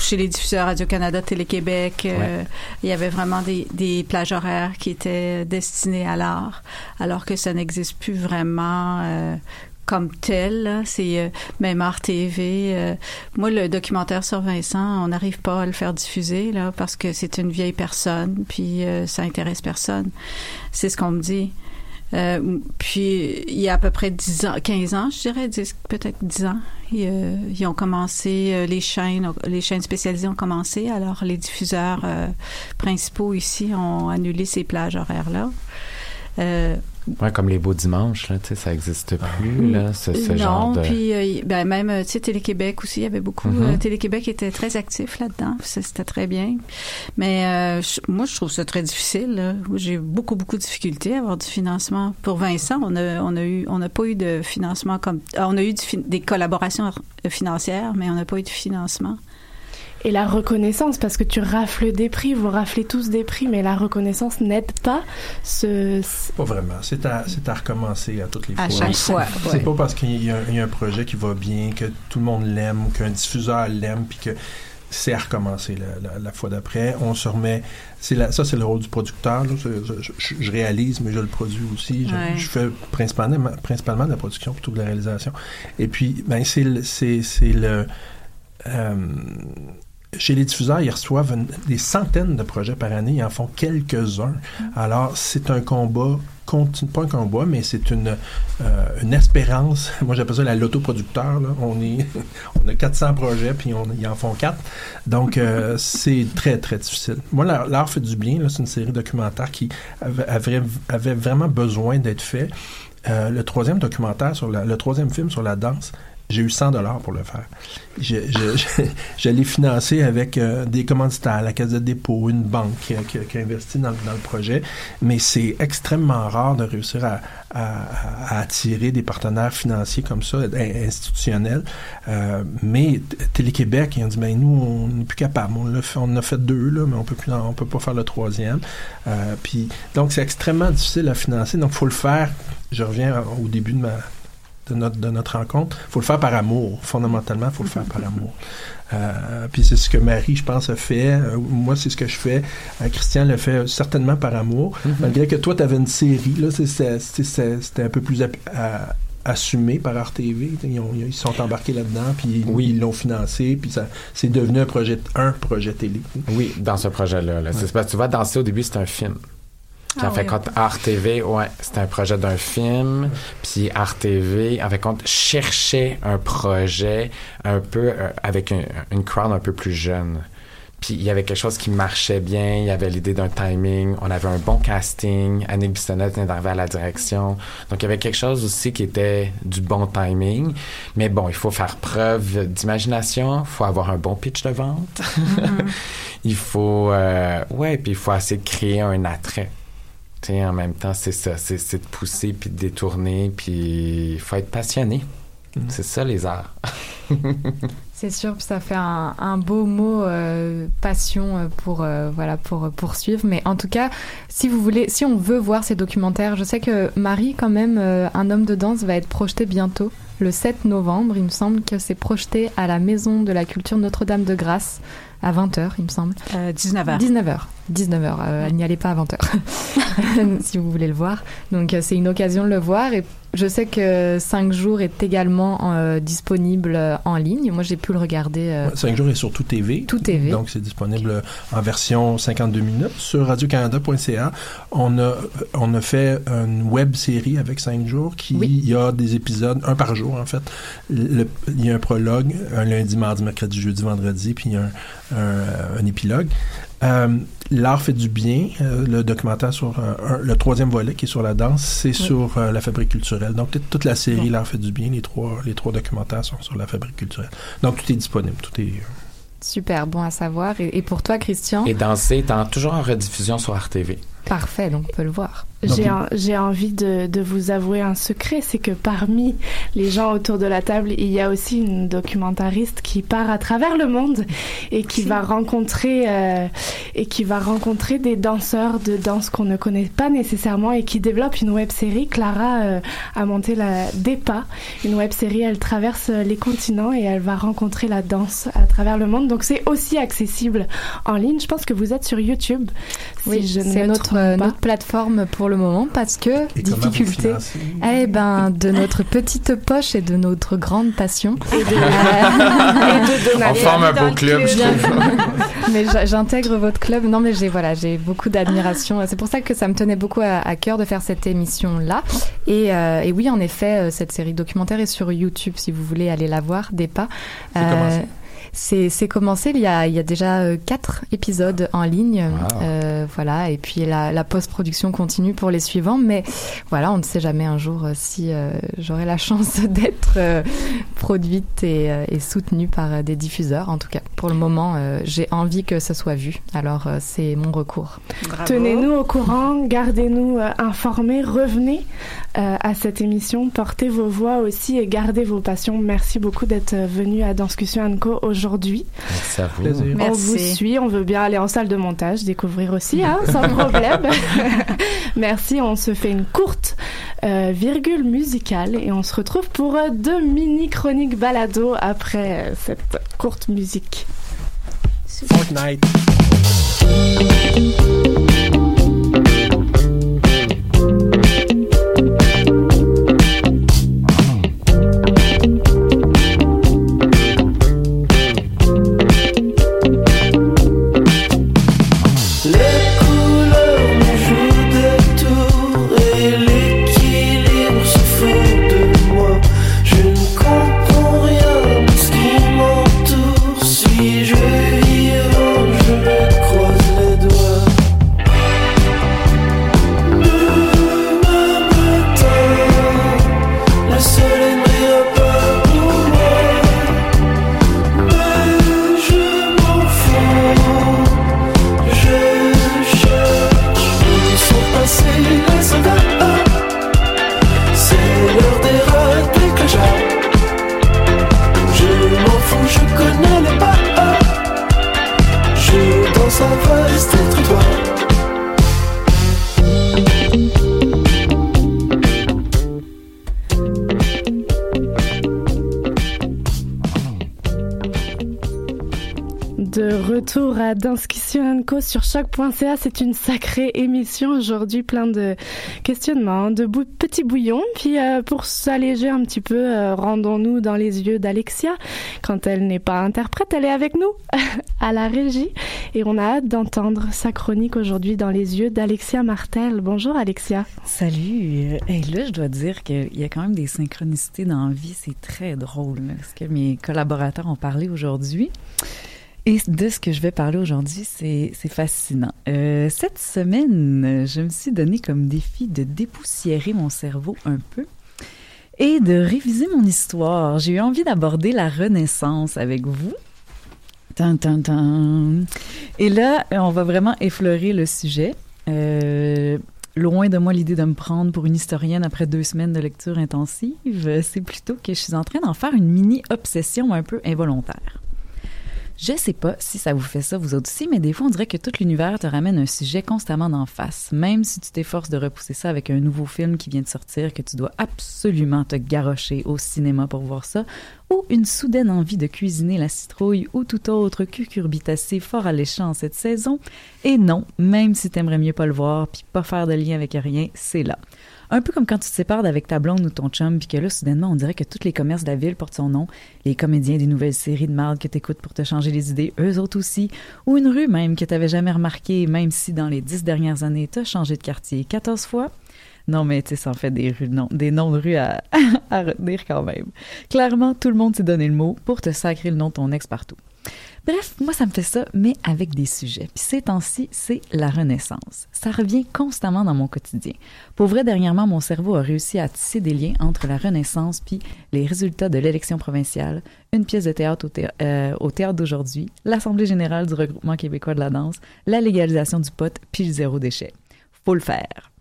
chez les diffuseurs Radio Canada, Télé Québec, euh, Ouais. il y avait vraiment des, des plages horaires qui étaient destinées à l'art, alors que ça n'existe plus vraiment. Comme tel, c'est euh, même Art TV. euh, moi, le documentaire sur Vincent, on n'arrive pas à le faire diffuser là parce que c'est une vieille personne, puis euh, ça intéresse personne. C'est ce qu'on me dit. Euh, puis il y a à peu près 10 ans, 15 ans, je dirais, 10, peut-être 10 ans, ils, euh, ils ont commencé, euh, les chaînes, les chaînes spécialisées ont commencé, alors les diffuseurs principaux ici ont annulé ces plages horaires-là. Ouais, comme les beaux dimanches, là, tu sais, ça n'existe plus, là, ce, ce non, genre de... puis euh, ben, même, euh, tu sais, Télé-Québec aussi, il y avait beaucoup. Mhm. euh, Télé-Québec était très actif là-dedans, c'était très bien. Mais euh, je- moi, je trouve ça très difficile. J'ai beaucoup, beaucoup de difficultés à avoir du financement. Pour Vincent, on a, on a eu, on n'a pas eu de financement comme... ah, On a eu du des collaborations financières, mais on n'a pas eu de financement. Et la reconnaissance, parce que tu rafles des prix, vous raflez tous des prix, mais la reconnaissance n'aide pas ce... Pas vraiment. C'est à, c'est à recommencer à toutes les À fois. chaque fois, C'est ouais. pas parce qu'il y, a- il y a un projet qui va bien, que tout le monde l'aime, qu'un diffuseur l'aime, puis que c'est à recommencer la, la- la fois d'après. On se remet. C'est la- ça, c'est le rôle du producteur. là. Je, je- réalise, mais je le produis aussi. Je, Ouais. je fais principalement, principalement de la production plutôt que de la réalisation. Et puis, ben, c'est le. C'est, c'est le euh, chez les diffuseurs, ils reçoivent des centaines de projets par année. Ils en font quelques-uns. Alors, c'est un combat pas un combat, mais c'est une, euh, espérance. Moi, j'appelle ça la l'autoproducteur. là. On, a 400 projets, puis on, ils en font 4. Donc, euh, c'est très, très difficile. Moi, l'art, fait du bien. C'est une série documentaire qui avait, vraiment besoin d'être fait. Euh, le troisième documentaire, sur le troisième film sur la danse, j'ai eu 100 dollars pour le faire. Je, je, je, l'ai financé avec euh, des commanditaires, la Caisse de dépôt, une banque qui, a- qui a- qui a investi dans, le projet. Mais c'est extrêmement rare de réussir à, attirer des partenaires financiers comme ça, in- institutionnels. Euh, mais Télé-Québec, ils ont dit, ben nous, on n'est plus capable. On, l'a fait- on a fait deux, là, mais on peut plus, on peut pas faire le troisième. Euh, puis, donc, c'est extrêmement difficile à financer. Donc, il faut le faire. Je reviens au début de ma, de notre, de notre rencontre. Il faut le faire par amour. Fondamentalement, il faut le faire par amour. Euh, puis c'est ce que Marie, je pense, a fait. Euh, moi, c'est ce que je fais. Euh, Christian le fait certainement par amour. Malgré que toi, tu avais une série, là, c'était un peu plus à- assumé par RTV. Ils, ont- ils sont embarqués là-dedans, puis ils l'ont financé, puis ça, c'est devenu un projet, un projet télé. Oui, dans ce projet-là. là. Tu vois, danser au début, c'est un film. Puis Ah en fait, oui. compte, Art TV, ouais, c'était un projet d'un film. Puis Art TV, en fait, compte, cherchait un projet un peu euh, avec un- une crowd un peu plus jeune. Puis il y avait quelque chose qui marchait bien, il y avait l'idée d'un timing, on avait un bon casting, Annick Bissonnette est arrivée à la direction. Donc il y avait quelque chose aussi qui était du bon timing. Mais bon, il faut faire preuve d'imagination, il faut avoir un bon pitch de vente. il faut, euh, ouais, puis il faut essayer de créer un attrait. En même temps, c'est ça, c'est de pousser puis de détourner, puis il faut être passionné. C'est ça les arts. C'est sûr, puis ça fait un, un beau mot euh, passion euh, pour euh, voilà pour poursuivre. Mais en tout cas, si vous voulez, si on veut voir ces documentaires, je sais que Marie, quand même, euh, un homme de danse va être projeté bientôt, le 7 novembre. Il me semble que c'est projeté à la Maison de la Culture Notre-Dame de Grâce à 20h, il me semble. 19h. 19h. 19h. Euh, N'y allez pas à 20h, si vous voulez le voir. Donc euh, c'est une occasion de le voir. Et je sais que 5 jours est également euh, disponible euh, en ligne. Moi, j'ai pu le regarder. euh, 5 jours est sur Tout TV. Tout TV. Donc, c'est disponible en version 52 minutes sur radiocanada.ca. On a, on a fait une web série avec 5 jours qui il y a des épisodes, un par jour en fait. Le- il y a un prologue, un lundi, mardi, mercredi, jeudi, vendredi, puis il y a un, un- un épilogue. Euh, L'art fait du bien, euh, le documentaire sur euh, un- le troisième volet qui est sur la danse, c'est sur euh, la fabrique culturelle. Donc toute- toute la série L'art fait du bien, les trois, les trois documentaires sont sur la fabrique culturelle. Donc tout est disponible, tout est Super, bon à savoir. Et, et pour toi, Christian? Et danser toujours en rediffusion sur RTV. Parfait, donc on peut le voir. J'ai envie de, de vous avouer un secret, c'est que parmi les gens autour de la table, il y a aussi une documentariste qui part à travers le monde et qui va rencontrer euh, et qui va rencontrer des danseurs de danse qu'on ne connaît pas nécessairement et qui développe une web série. Clara euh, a monté la Dépa, une web série. Elle traverse les continents et elle va rencontrer la danse à travers le monde. Donc c'est aussi accessible en ligne. Je pense que vous êtes sur YouTube. si Oui, c'est notre, euh, notre plateforme pour le moment parce que Et difficulté. Eh ben, de notre petite poche et de notre grande passion. Et de- et de donations. On forme un beau club, je trouve. mais j'intègre votre club. Non, mais j'ai voilà, j'ai beaucoup d'admiration. C'est pour ça que ça me tenait beaucoup à, à cœur de faire cette émission là. Et, euh, et oui, en effet, euh, cette série documentaire est sur YouTube si vous voulez aller la voir. Des pas. C'est commencé. C'est c'est commencé. Il y a il y a déjà euh, quatre épisodes en ligne. Wow. Euh, voilà. Et puis la, la post-production continue pour les suivants. Mais voilà, on ne sait jamais un jour euh, si euh, j'aurai la chance d'être euh, produite et, et soutenue par des diffuseurs. En tout cas, pour le moment, euh, j'ai envie que ce soit vu. Alors, euh, c'est mon recours. Tenez-nous au courant, gardez-nous informés, revenez euh, à cette émission, portez vos voix aussi et gardez vos passions. Merci beaucoup d'être venu à Danscussion Co aujourd'hui. Merci à vous. On Merci. vous suit, on veut bien aller en salle de montage, découvrir aussi, hein, sans problème. Merci, on se fait une courte euh, virgule musicale et on se retrouve pour euh, deux mini chroniques balado après euh, cette courte musique. Fortnite. Sur choc.ca, c'est une sacrée émission aujourd'hui, plein de questionnements, de petits bouillons. Puis euh, pour s'alléger un petit peu, euh, rendons-nous dans les yeux d'Alexia. Quand elle n'est pas interprète, elle est avec nous à la régie. Et on a hâte d'entendre sa chronique aujourd'hui dans les yeux d'Alexia Martel. Bonjour Alexia. Salut. Et là, je dois dire qu'il y a quand même des synchronicités dans la vie. C'est très drôle, ce que mes collaborateurs ont parlé aujourd'hui. Et de ce que je vais parler aujourd'hui, c'est fascinant. Euh, cette semaine, je me suis donné comme défi de dépoussiérer mon cerveau un peu et de réviser mon histoire. J'ai eu envie d'aborder la Renaissance avec vous. Tan, tan. Et là, on va vraiment effleurer le sujet. Euh, loin de moi l'idée de me prendre pour une historienne après deux semaines de lecture intensive. C'est plutôt que je suis en train d'en faire une mini-obsession un peu involontaire. Je sais pas si ça vous fait ça vous autres aussi, mais des fois on dirait que tout l'univers te ramène un sujet constamment d'en face, même si tu t'efforces de repousser ça avec un nouveau film qui vient de sortir que tu dois absolument te garrocher au cinéma pour voir ça, ou une soudaine envie de cuisiner la citrouille ou tout autre cucurbitacé fort alléchant cette saison. Et non, même si t'aimerais mieux pas le voir puis pas faire de lien avec rien, c'est là. Un peu comme quand tu te sépares d'avec ta blonde ou ton chum, puis que là, soudainement, on dirait que tous les commerces de la ville portent son nom, les comédiens des nouvelles séries de marde que t'écoutes pour te changer les idées, eux autres aussi, ou une rue même que t'avais jamais remarqué, même si dans les dix dernières années, t'as changé de quartier 14 fois. Non, mais tu sais, ça en fait des, rues, noms de rues à, à retenir quand même. Clairement, tout le monde s'est donné le mot pour te sacrer le nom de ton ex partout. Bref, moi, ça me fait ça, mais avec des sujets. Puis ces temps-ci, c'est la Renaissance. Ça revient constamment dans mon quotidien. Pour vrai, dernièrement, mon cerveau a réussi à tisser des liens entre la Renaissance puis les résultats de l'élection provinciale, une pièce de théâtre au, euh, au théâtre d'aujourd'hui, l'Assemblée générale du regroupement québécois de la danse, la légalisation du pot puis le zéro déchet. Faut le faire.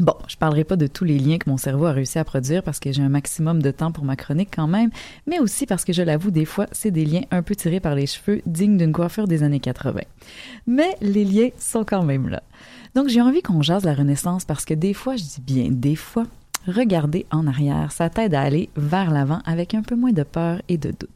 Bon, je parlerai pas de tous les liens que mon cerveau a réussi à produire parce que j'ai un maximum de temps pour ma chronique quand même, mais aussi parce que je l'avoue, des fois, c'est des liens un peu tirés par les cheveux, dignes d'une coiffure des années 80. Mais les liens sont quand même là. Donc j'ai envie qu'on jase la Renaissance parce que des fois, je dis bien des fois, regarder en arrière, ça t'aide à aller vers l'avant avec un peu moins de peur et de doute.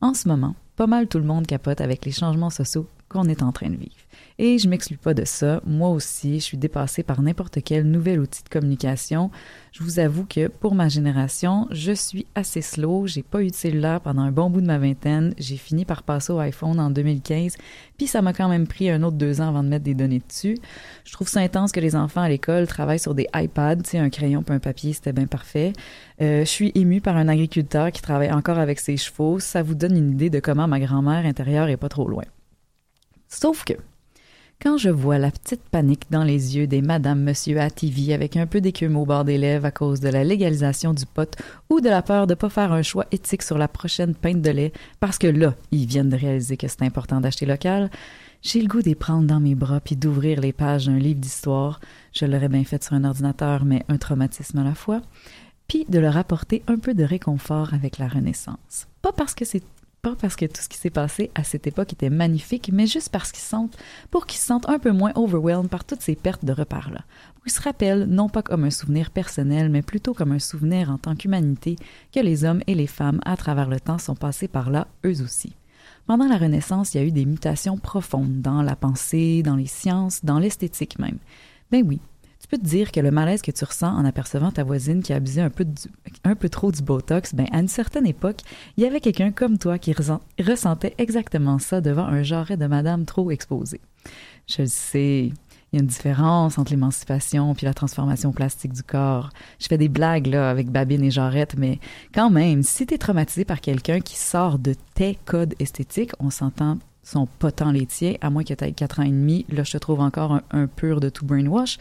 En ce moment, pas mal tout le monde capote avec les changements sociaux qu'on est en train de vivre. Et je m'exclus pas de ça. Moi aussi, je suis dépassée par n'importe quel nouvel outil de communication. Je vous avoue que pour ma génération, je suis assez slow. J'ai pas eu de cellulaire pendant un bon bout de ma vingtaine. J'ai fini par passer au iPhone en 2015. Puis ça m'a quand même pris un autre deux ans avant de mettre des données dessus. Je trouve ça intense que les enfants à l'école travaillent sur des iPads. Tu sais, un crayon puis un papier, c'était bien parfait. Euh, je suis émue par un agriculteur qui travaille encore avec ses chevaux. Ça vous donne une idée de comment ma grand-mère intérieure est pas trop loin. Sauf que, quand je vois la petite panique dans les yeux des Madame Monsieur à TV avec un peu d'écume au bord des lèvres à cause de la légalisation du pot ou de la peur de pas faire un choix éthique sur la prochaine pinte de lait parce que là, ils viennent de réaliser que c'est important d'acheter local, j'ai le goût d'y prendre dans mes bras puis d'ouvrir les pages d'un livre d'histoire. Je l'aurais bien fait sur un ordinateur, mais un traumatisme à la fois. Puis de leur apporter un peu de réconfort avec la Renaissance. Pas parce que c'est pas parce que tout ce qui s'est passé à cette époque était magnifique, mais juste parce qu'ils sentent, pour qu'ils se sentent un peu moins overwhelmed par toutes ces pertes de repères-là. Qu'ils se rappellent, non pas comme un souvenir personnel, mais plutôt comme un souvenir en tant qu'humanité, que les hommes et les femmes à travers le temps sont passés par là, eux aussi. Pendant la Renaissance, il y a eu des mutations profondes dans la pensée, dans les sciences, dans l'esthétique même. Ben oui, peux te dire que le malaise que tu ressens en apercevant ta voisine qui a abusé un peu, un peu trop du Botox, ben à une certaine époque, il y avait quelqu'un comme toi qui ressentait exactement ça devant un jarret de madame trop exposée. Je le sais, il y a une différence entre l'émancipation puis la transformation plastique du corps. Je fais des blagues là avec babine et jarrette, mais quand même, si t'es traumatisé par quelqu'un qui sort de tes codes esthétiques, on s'entend sont pas tant les tiens, à moins que tu aies 4 ans et demi. Là, je te trouve encore un pur de tout brainwash.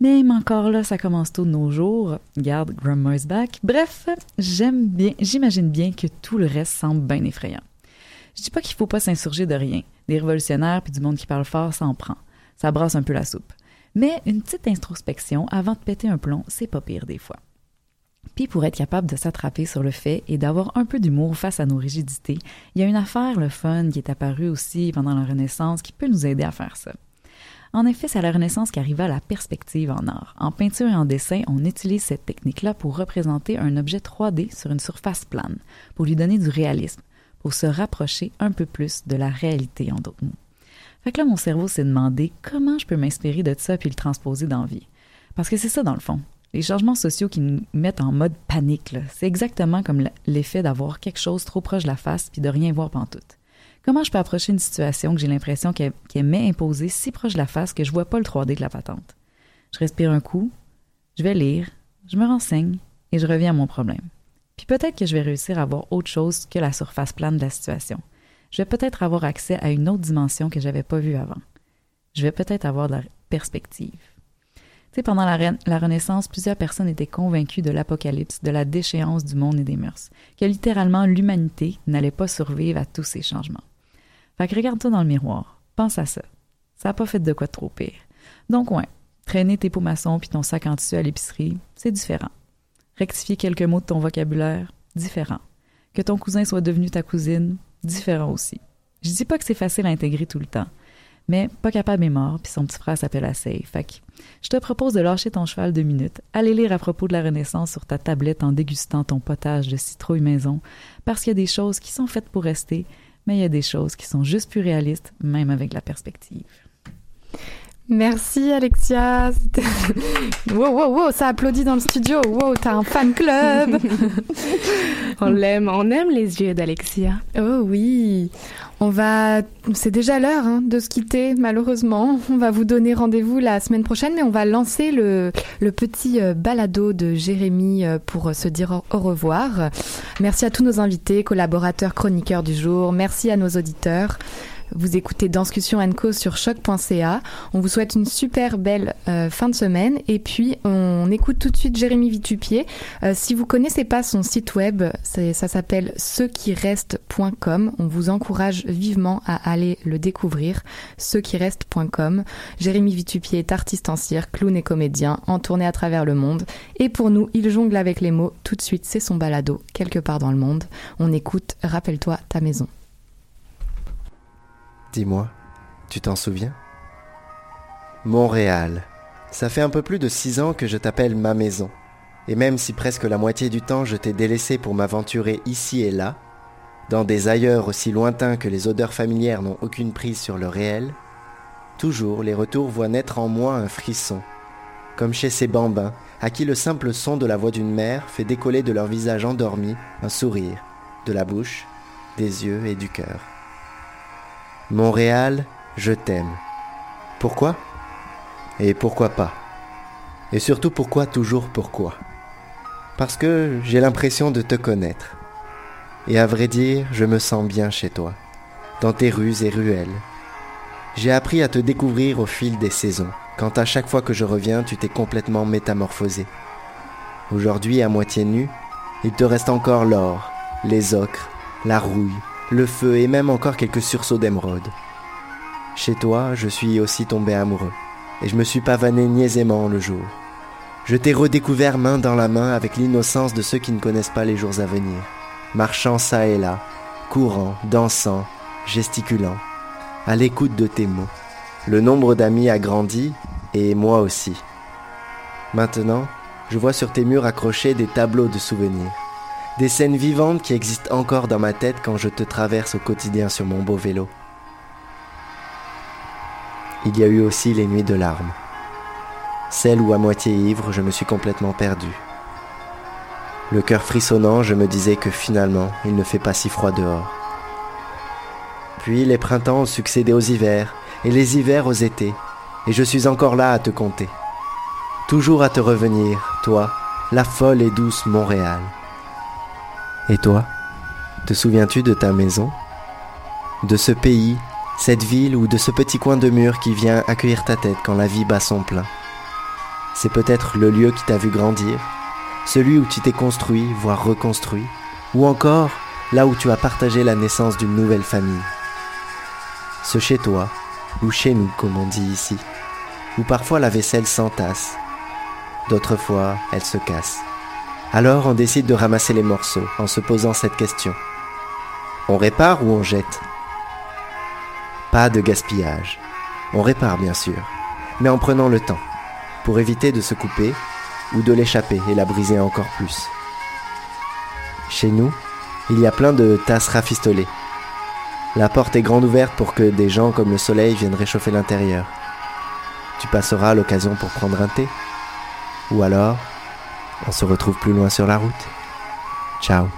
Même encore là, ça commence tôt de nos jours. Garde Grandma's back. Bref, j'aime bien, j'imagine bien que tout le reste semble bien effrayant. Je dis pas qu'il faut pas s'insurger de rien. Des révolutionnaires puis du monde qui parle fort, ça en prend. Ça brasse un peu la soupe. Mais une petite introspection avant de péter un plomb, c'est pas pire des fois. Puis pour être capable de s'attraper sur le fait et d'avoir un peu d'humour face à nos rigidités, il y a une affaire, le fun, qui est apparue aussi pendant la Renaissance qui peut nous aider à faire ça. En effet, c'est à la Renaissance qu'arriva la perspective en art. En peinture et en dessin, on utilise cette technique-là pour représenter un objet 3D sur une surface plane, pour lui donner du réalisme, pour se rapprocher un peu plus de la réalité, en d'autres mots. Fait que là, mon cerveau s'est demandé comment je peux m'inspirer de ça puis le transposer dans vie. Parce que c'est ça, dans le fond. Les changements sociaux qui nous mettent en mode panique, c'est exactement comme l'effet d'avoir quelque chose trop proche de la face puis de rien voir pantoute. Comment je peux approcher une situation que j'ai l'impression qu'elle qu'elle m'est imposée si proche de la face que je vois pas le 3D de la patente? Je respire un coup, je vais lire, je me renseigne et je reviens à mon problème. Puis peut-être que je vais réussir à voir autre chose que la surface plane de la situation. Je vais peut-être avoir accès à une autre dimension que j'avais pas vue avant. Je vais peut-être avoir de la perspective. Tu sais, pendant la Renaissance, plusieurs personnes étaient convaincues de l'apocalypse, de la déchéance du monde et des mœurs, que littéralement l'humanité n'allait pas survivre à tous ces changements. Fait regarde-toi dans le miroir, pense à ça. Ça a pas fait de quoi de trop pire. Donc ouais, traîner tes pots maçons puis ton sac en tissu à l'épicerie, c'est différent. Rectifier quelques mots de ton vocabulaire, différent. Que ton cousin soit devenu ta cousine, différent aussi. Je dis pas que c'est facile à intégrer tout le temps, mais pas capable est mort, puis son petit frère s'appelle Assey. Fait je te propose de lâcher ton cheval deux minutes, aller lire à propos de la Renaissance sur ta tablette en dégustant ton potage de citrouille maison, parce qu'il y a des choses qui sont faites pour rester, mais il y a des choses qui sont juste plus réalistes, même avec la perspective. Merci Alexia. Wow, wow, wow, ça applaudit dans le studio. Wow, t'as un fan club. on l'aime, on aime les yeux d'Alexia. Oh oui. On va, c'est déjà l'heure hein, de se quitter, malheureusement. On va vous donner rendez-vous la semaine prochaine, mais on va lancer le, le petit euh, balado de Jérémy euh, pour euh, se dire au revoir. Merci à tous nos invités, collaborateurs, chroniqueurs du jour. Merci à nos auditeurs. Vous écoutez Danscussion Co sur choc.ca. On vous souhaite une super belle euh, fin de semaine et puis on écoute tout de suite Jérémy Vitupier. Euh, si vous connaissez pas son site web, ça s'appelle cequirestent.com. On vous encourage vivement à aller le découvrir. cequirestent.com. Jérémy Vitupier est artiste en cirque, clown et comédien, en tournée à travers le monde. Et pour nous, il jongle avec les mots. Tout de suite, c'est son balado, quelque part dans le monde. On écoute Rappelle-toi ta maison. Dis-moi, tu t'en souviens? Montréal. Ça fait un peu plus de six ans que je t'appelle ma maison. Et même si presque la moitié du temps je t'ai délaissé pour m'aventurer ici et là, dans des ailleurs aussi lointains que les odeurs familières n'ont aucune prise sur le réel, toujours les retours voient naître en moi un frisson, comme chez ces bambins à qui le simple son de la voix d'une mère fait décoller de leur visage endormi un sourire, de la bouche, des yeux et du cœur. Montréal, je t'aime. Pourquoi? Et pourquoi pas? Et surtout pourquoi toujours pourquoi? Parce que j'ai l'impression de te connaître. Et à vrai dire, je me sens bien chez toi, dans tes rues et ruelles. J'ai appris à te découvrir au fil des saisons, quand à chaque fois que je reviens, tu t'es complètement métamorphosé. Aujourd'hui, à moitié nu, il te reste encore l'or, les ocres, la rouille, le feu et même encore quelques sursauts d'émeraude. Chez toi, je suis aussi tombé amoureux, et je me suis pavané niaisément le jour. Je t'ai redécouvert main dans la main avec l'innocence de ceux qui ne connaissent pas les jours à venir, marchant çà et là, courant, dansant, gesticulant, à l'écoute de tes mots. Le nombre d'amis a grandi, et moi aussi. Maintenant, je vois sur tes murs accrochés des tableaux de souvenirs, des scènes vivantes qui existent encore dans ma tête quand je te traverse au quotidien sur mon beau vélo. Il y a eu aussi les nuits de larmes, celles où à moitié ivre je me suis complètement perdu. Le cœur frissonnant, je me disais que finalement il ne fait pas si froid dehors. Puis les printemps ont succédé aux hivers, et les hivers aux étés, et je suis encore là à te compter. Toujours à te revenir, toi, la folle et douce Montréal. Et toi, te souviens-tu de ta maison? De ce pays, cette ville ou de ce petit coin de mur qui vient accueillir ta tête quand la vie bat son plein? C'est peut-être le lieu qui t'a vu grandir, celui où tu t'es construit, voire reconstruit, ou encore là où tu as partagé la naissance d'une nouvelle famille. Ce chez toi, ou chez nous comme on dit ici, où parfois la vaisselle s'entasse, d'autres fois elle se casse. Alors on décide de ramasser les morceaux en se posant cette question. On répare ou on jette? Pas de gaspillage. On répare bien sûr, mais en prenant le temps, pour éviter de se couper ou de l'échapper et la briser encore plus. Chez nous, il y a plein de tasses rafistolées. La porte est grande ouverte pour que des gens comme le soleil viennent réchauffer l'intérieur. Tu passeras l'occasion pour prendre un thé. Ou alors, on se retrouve plus loin sur la route. Ciao.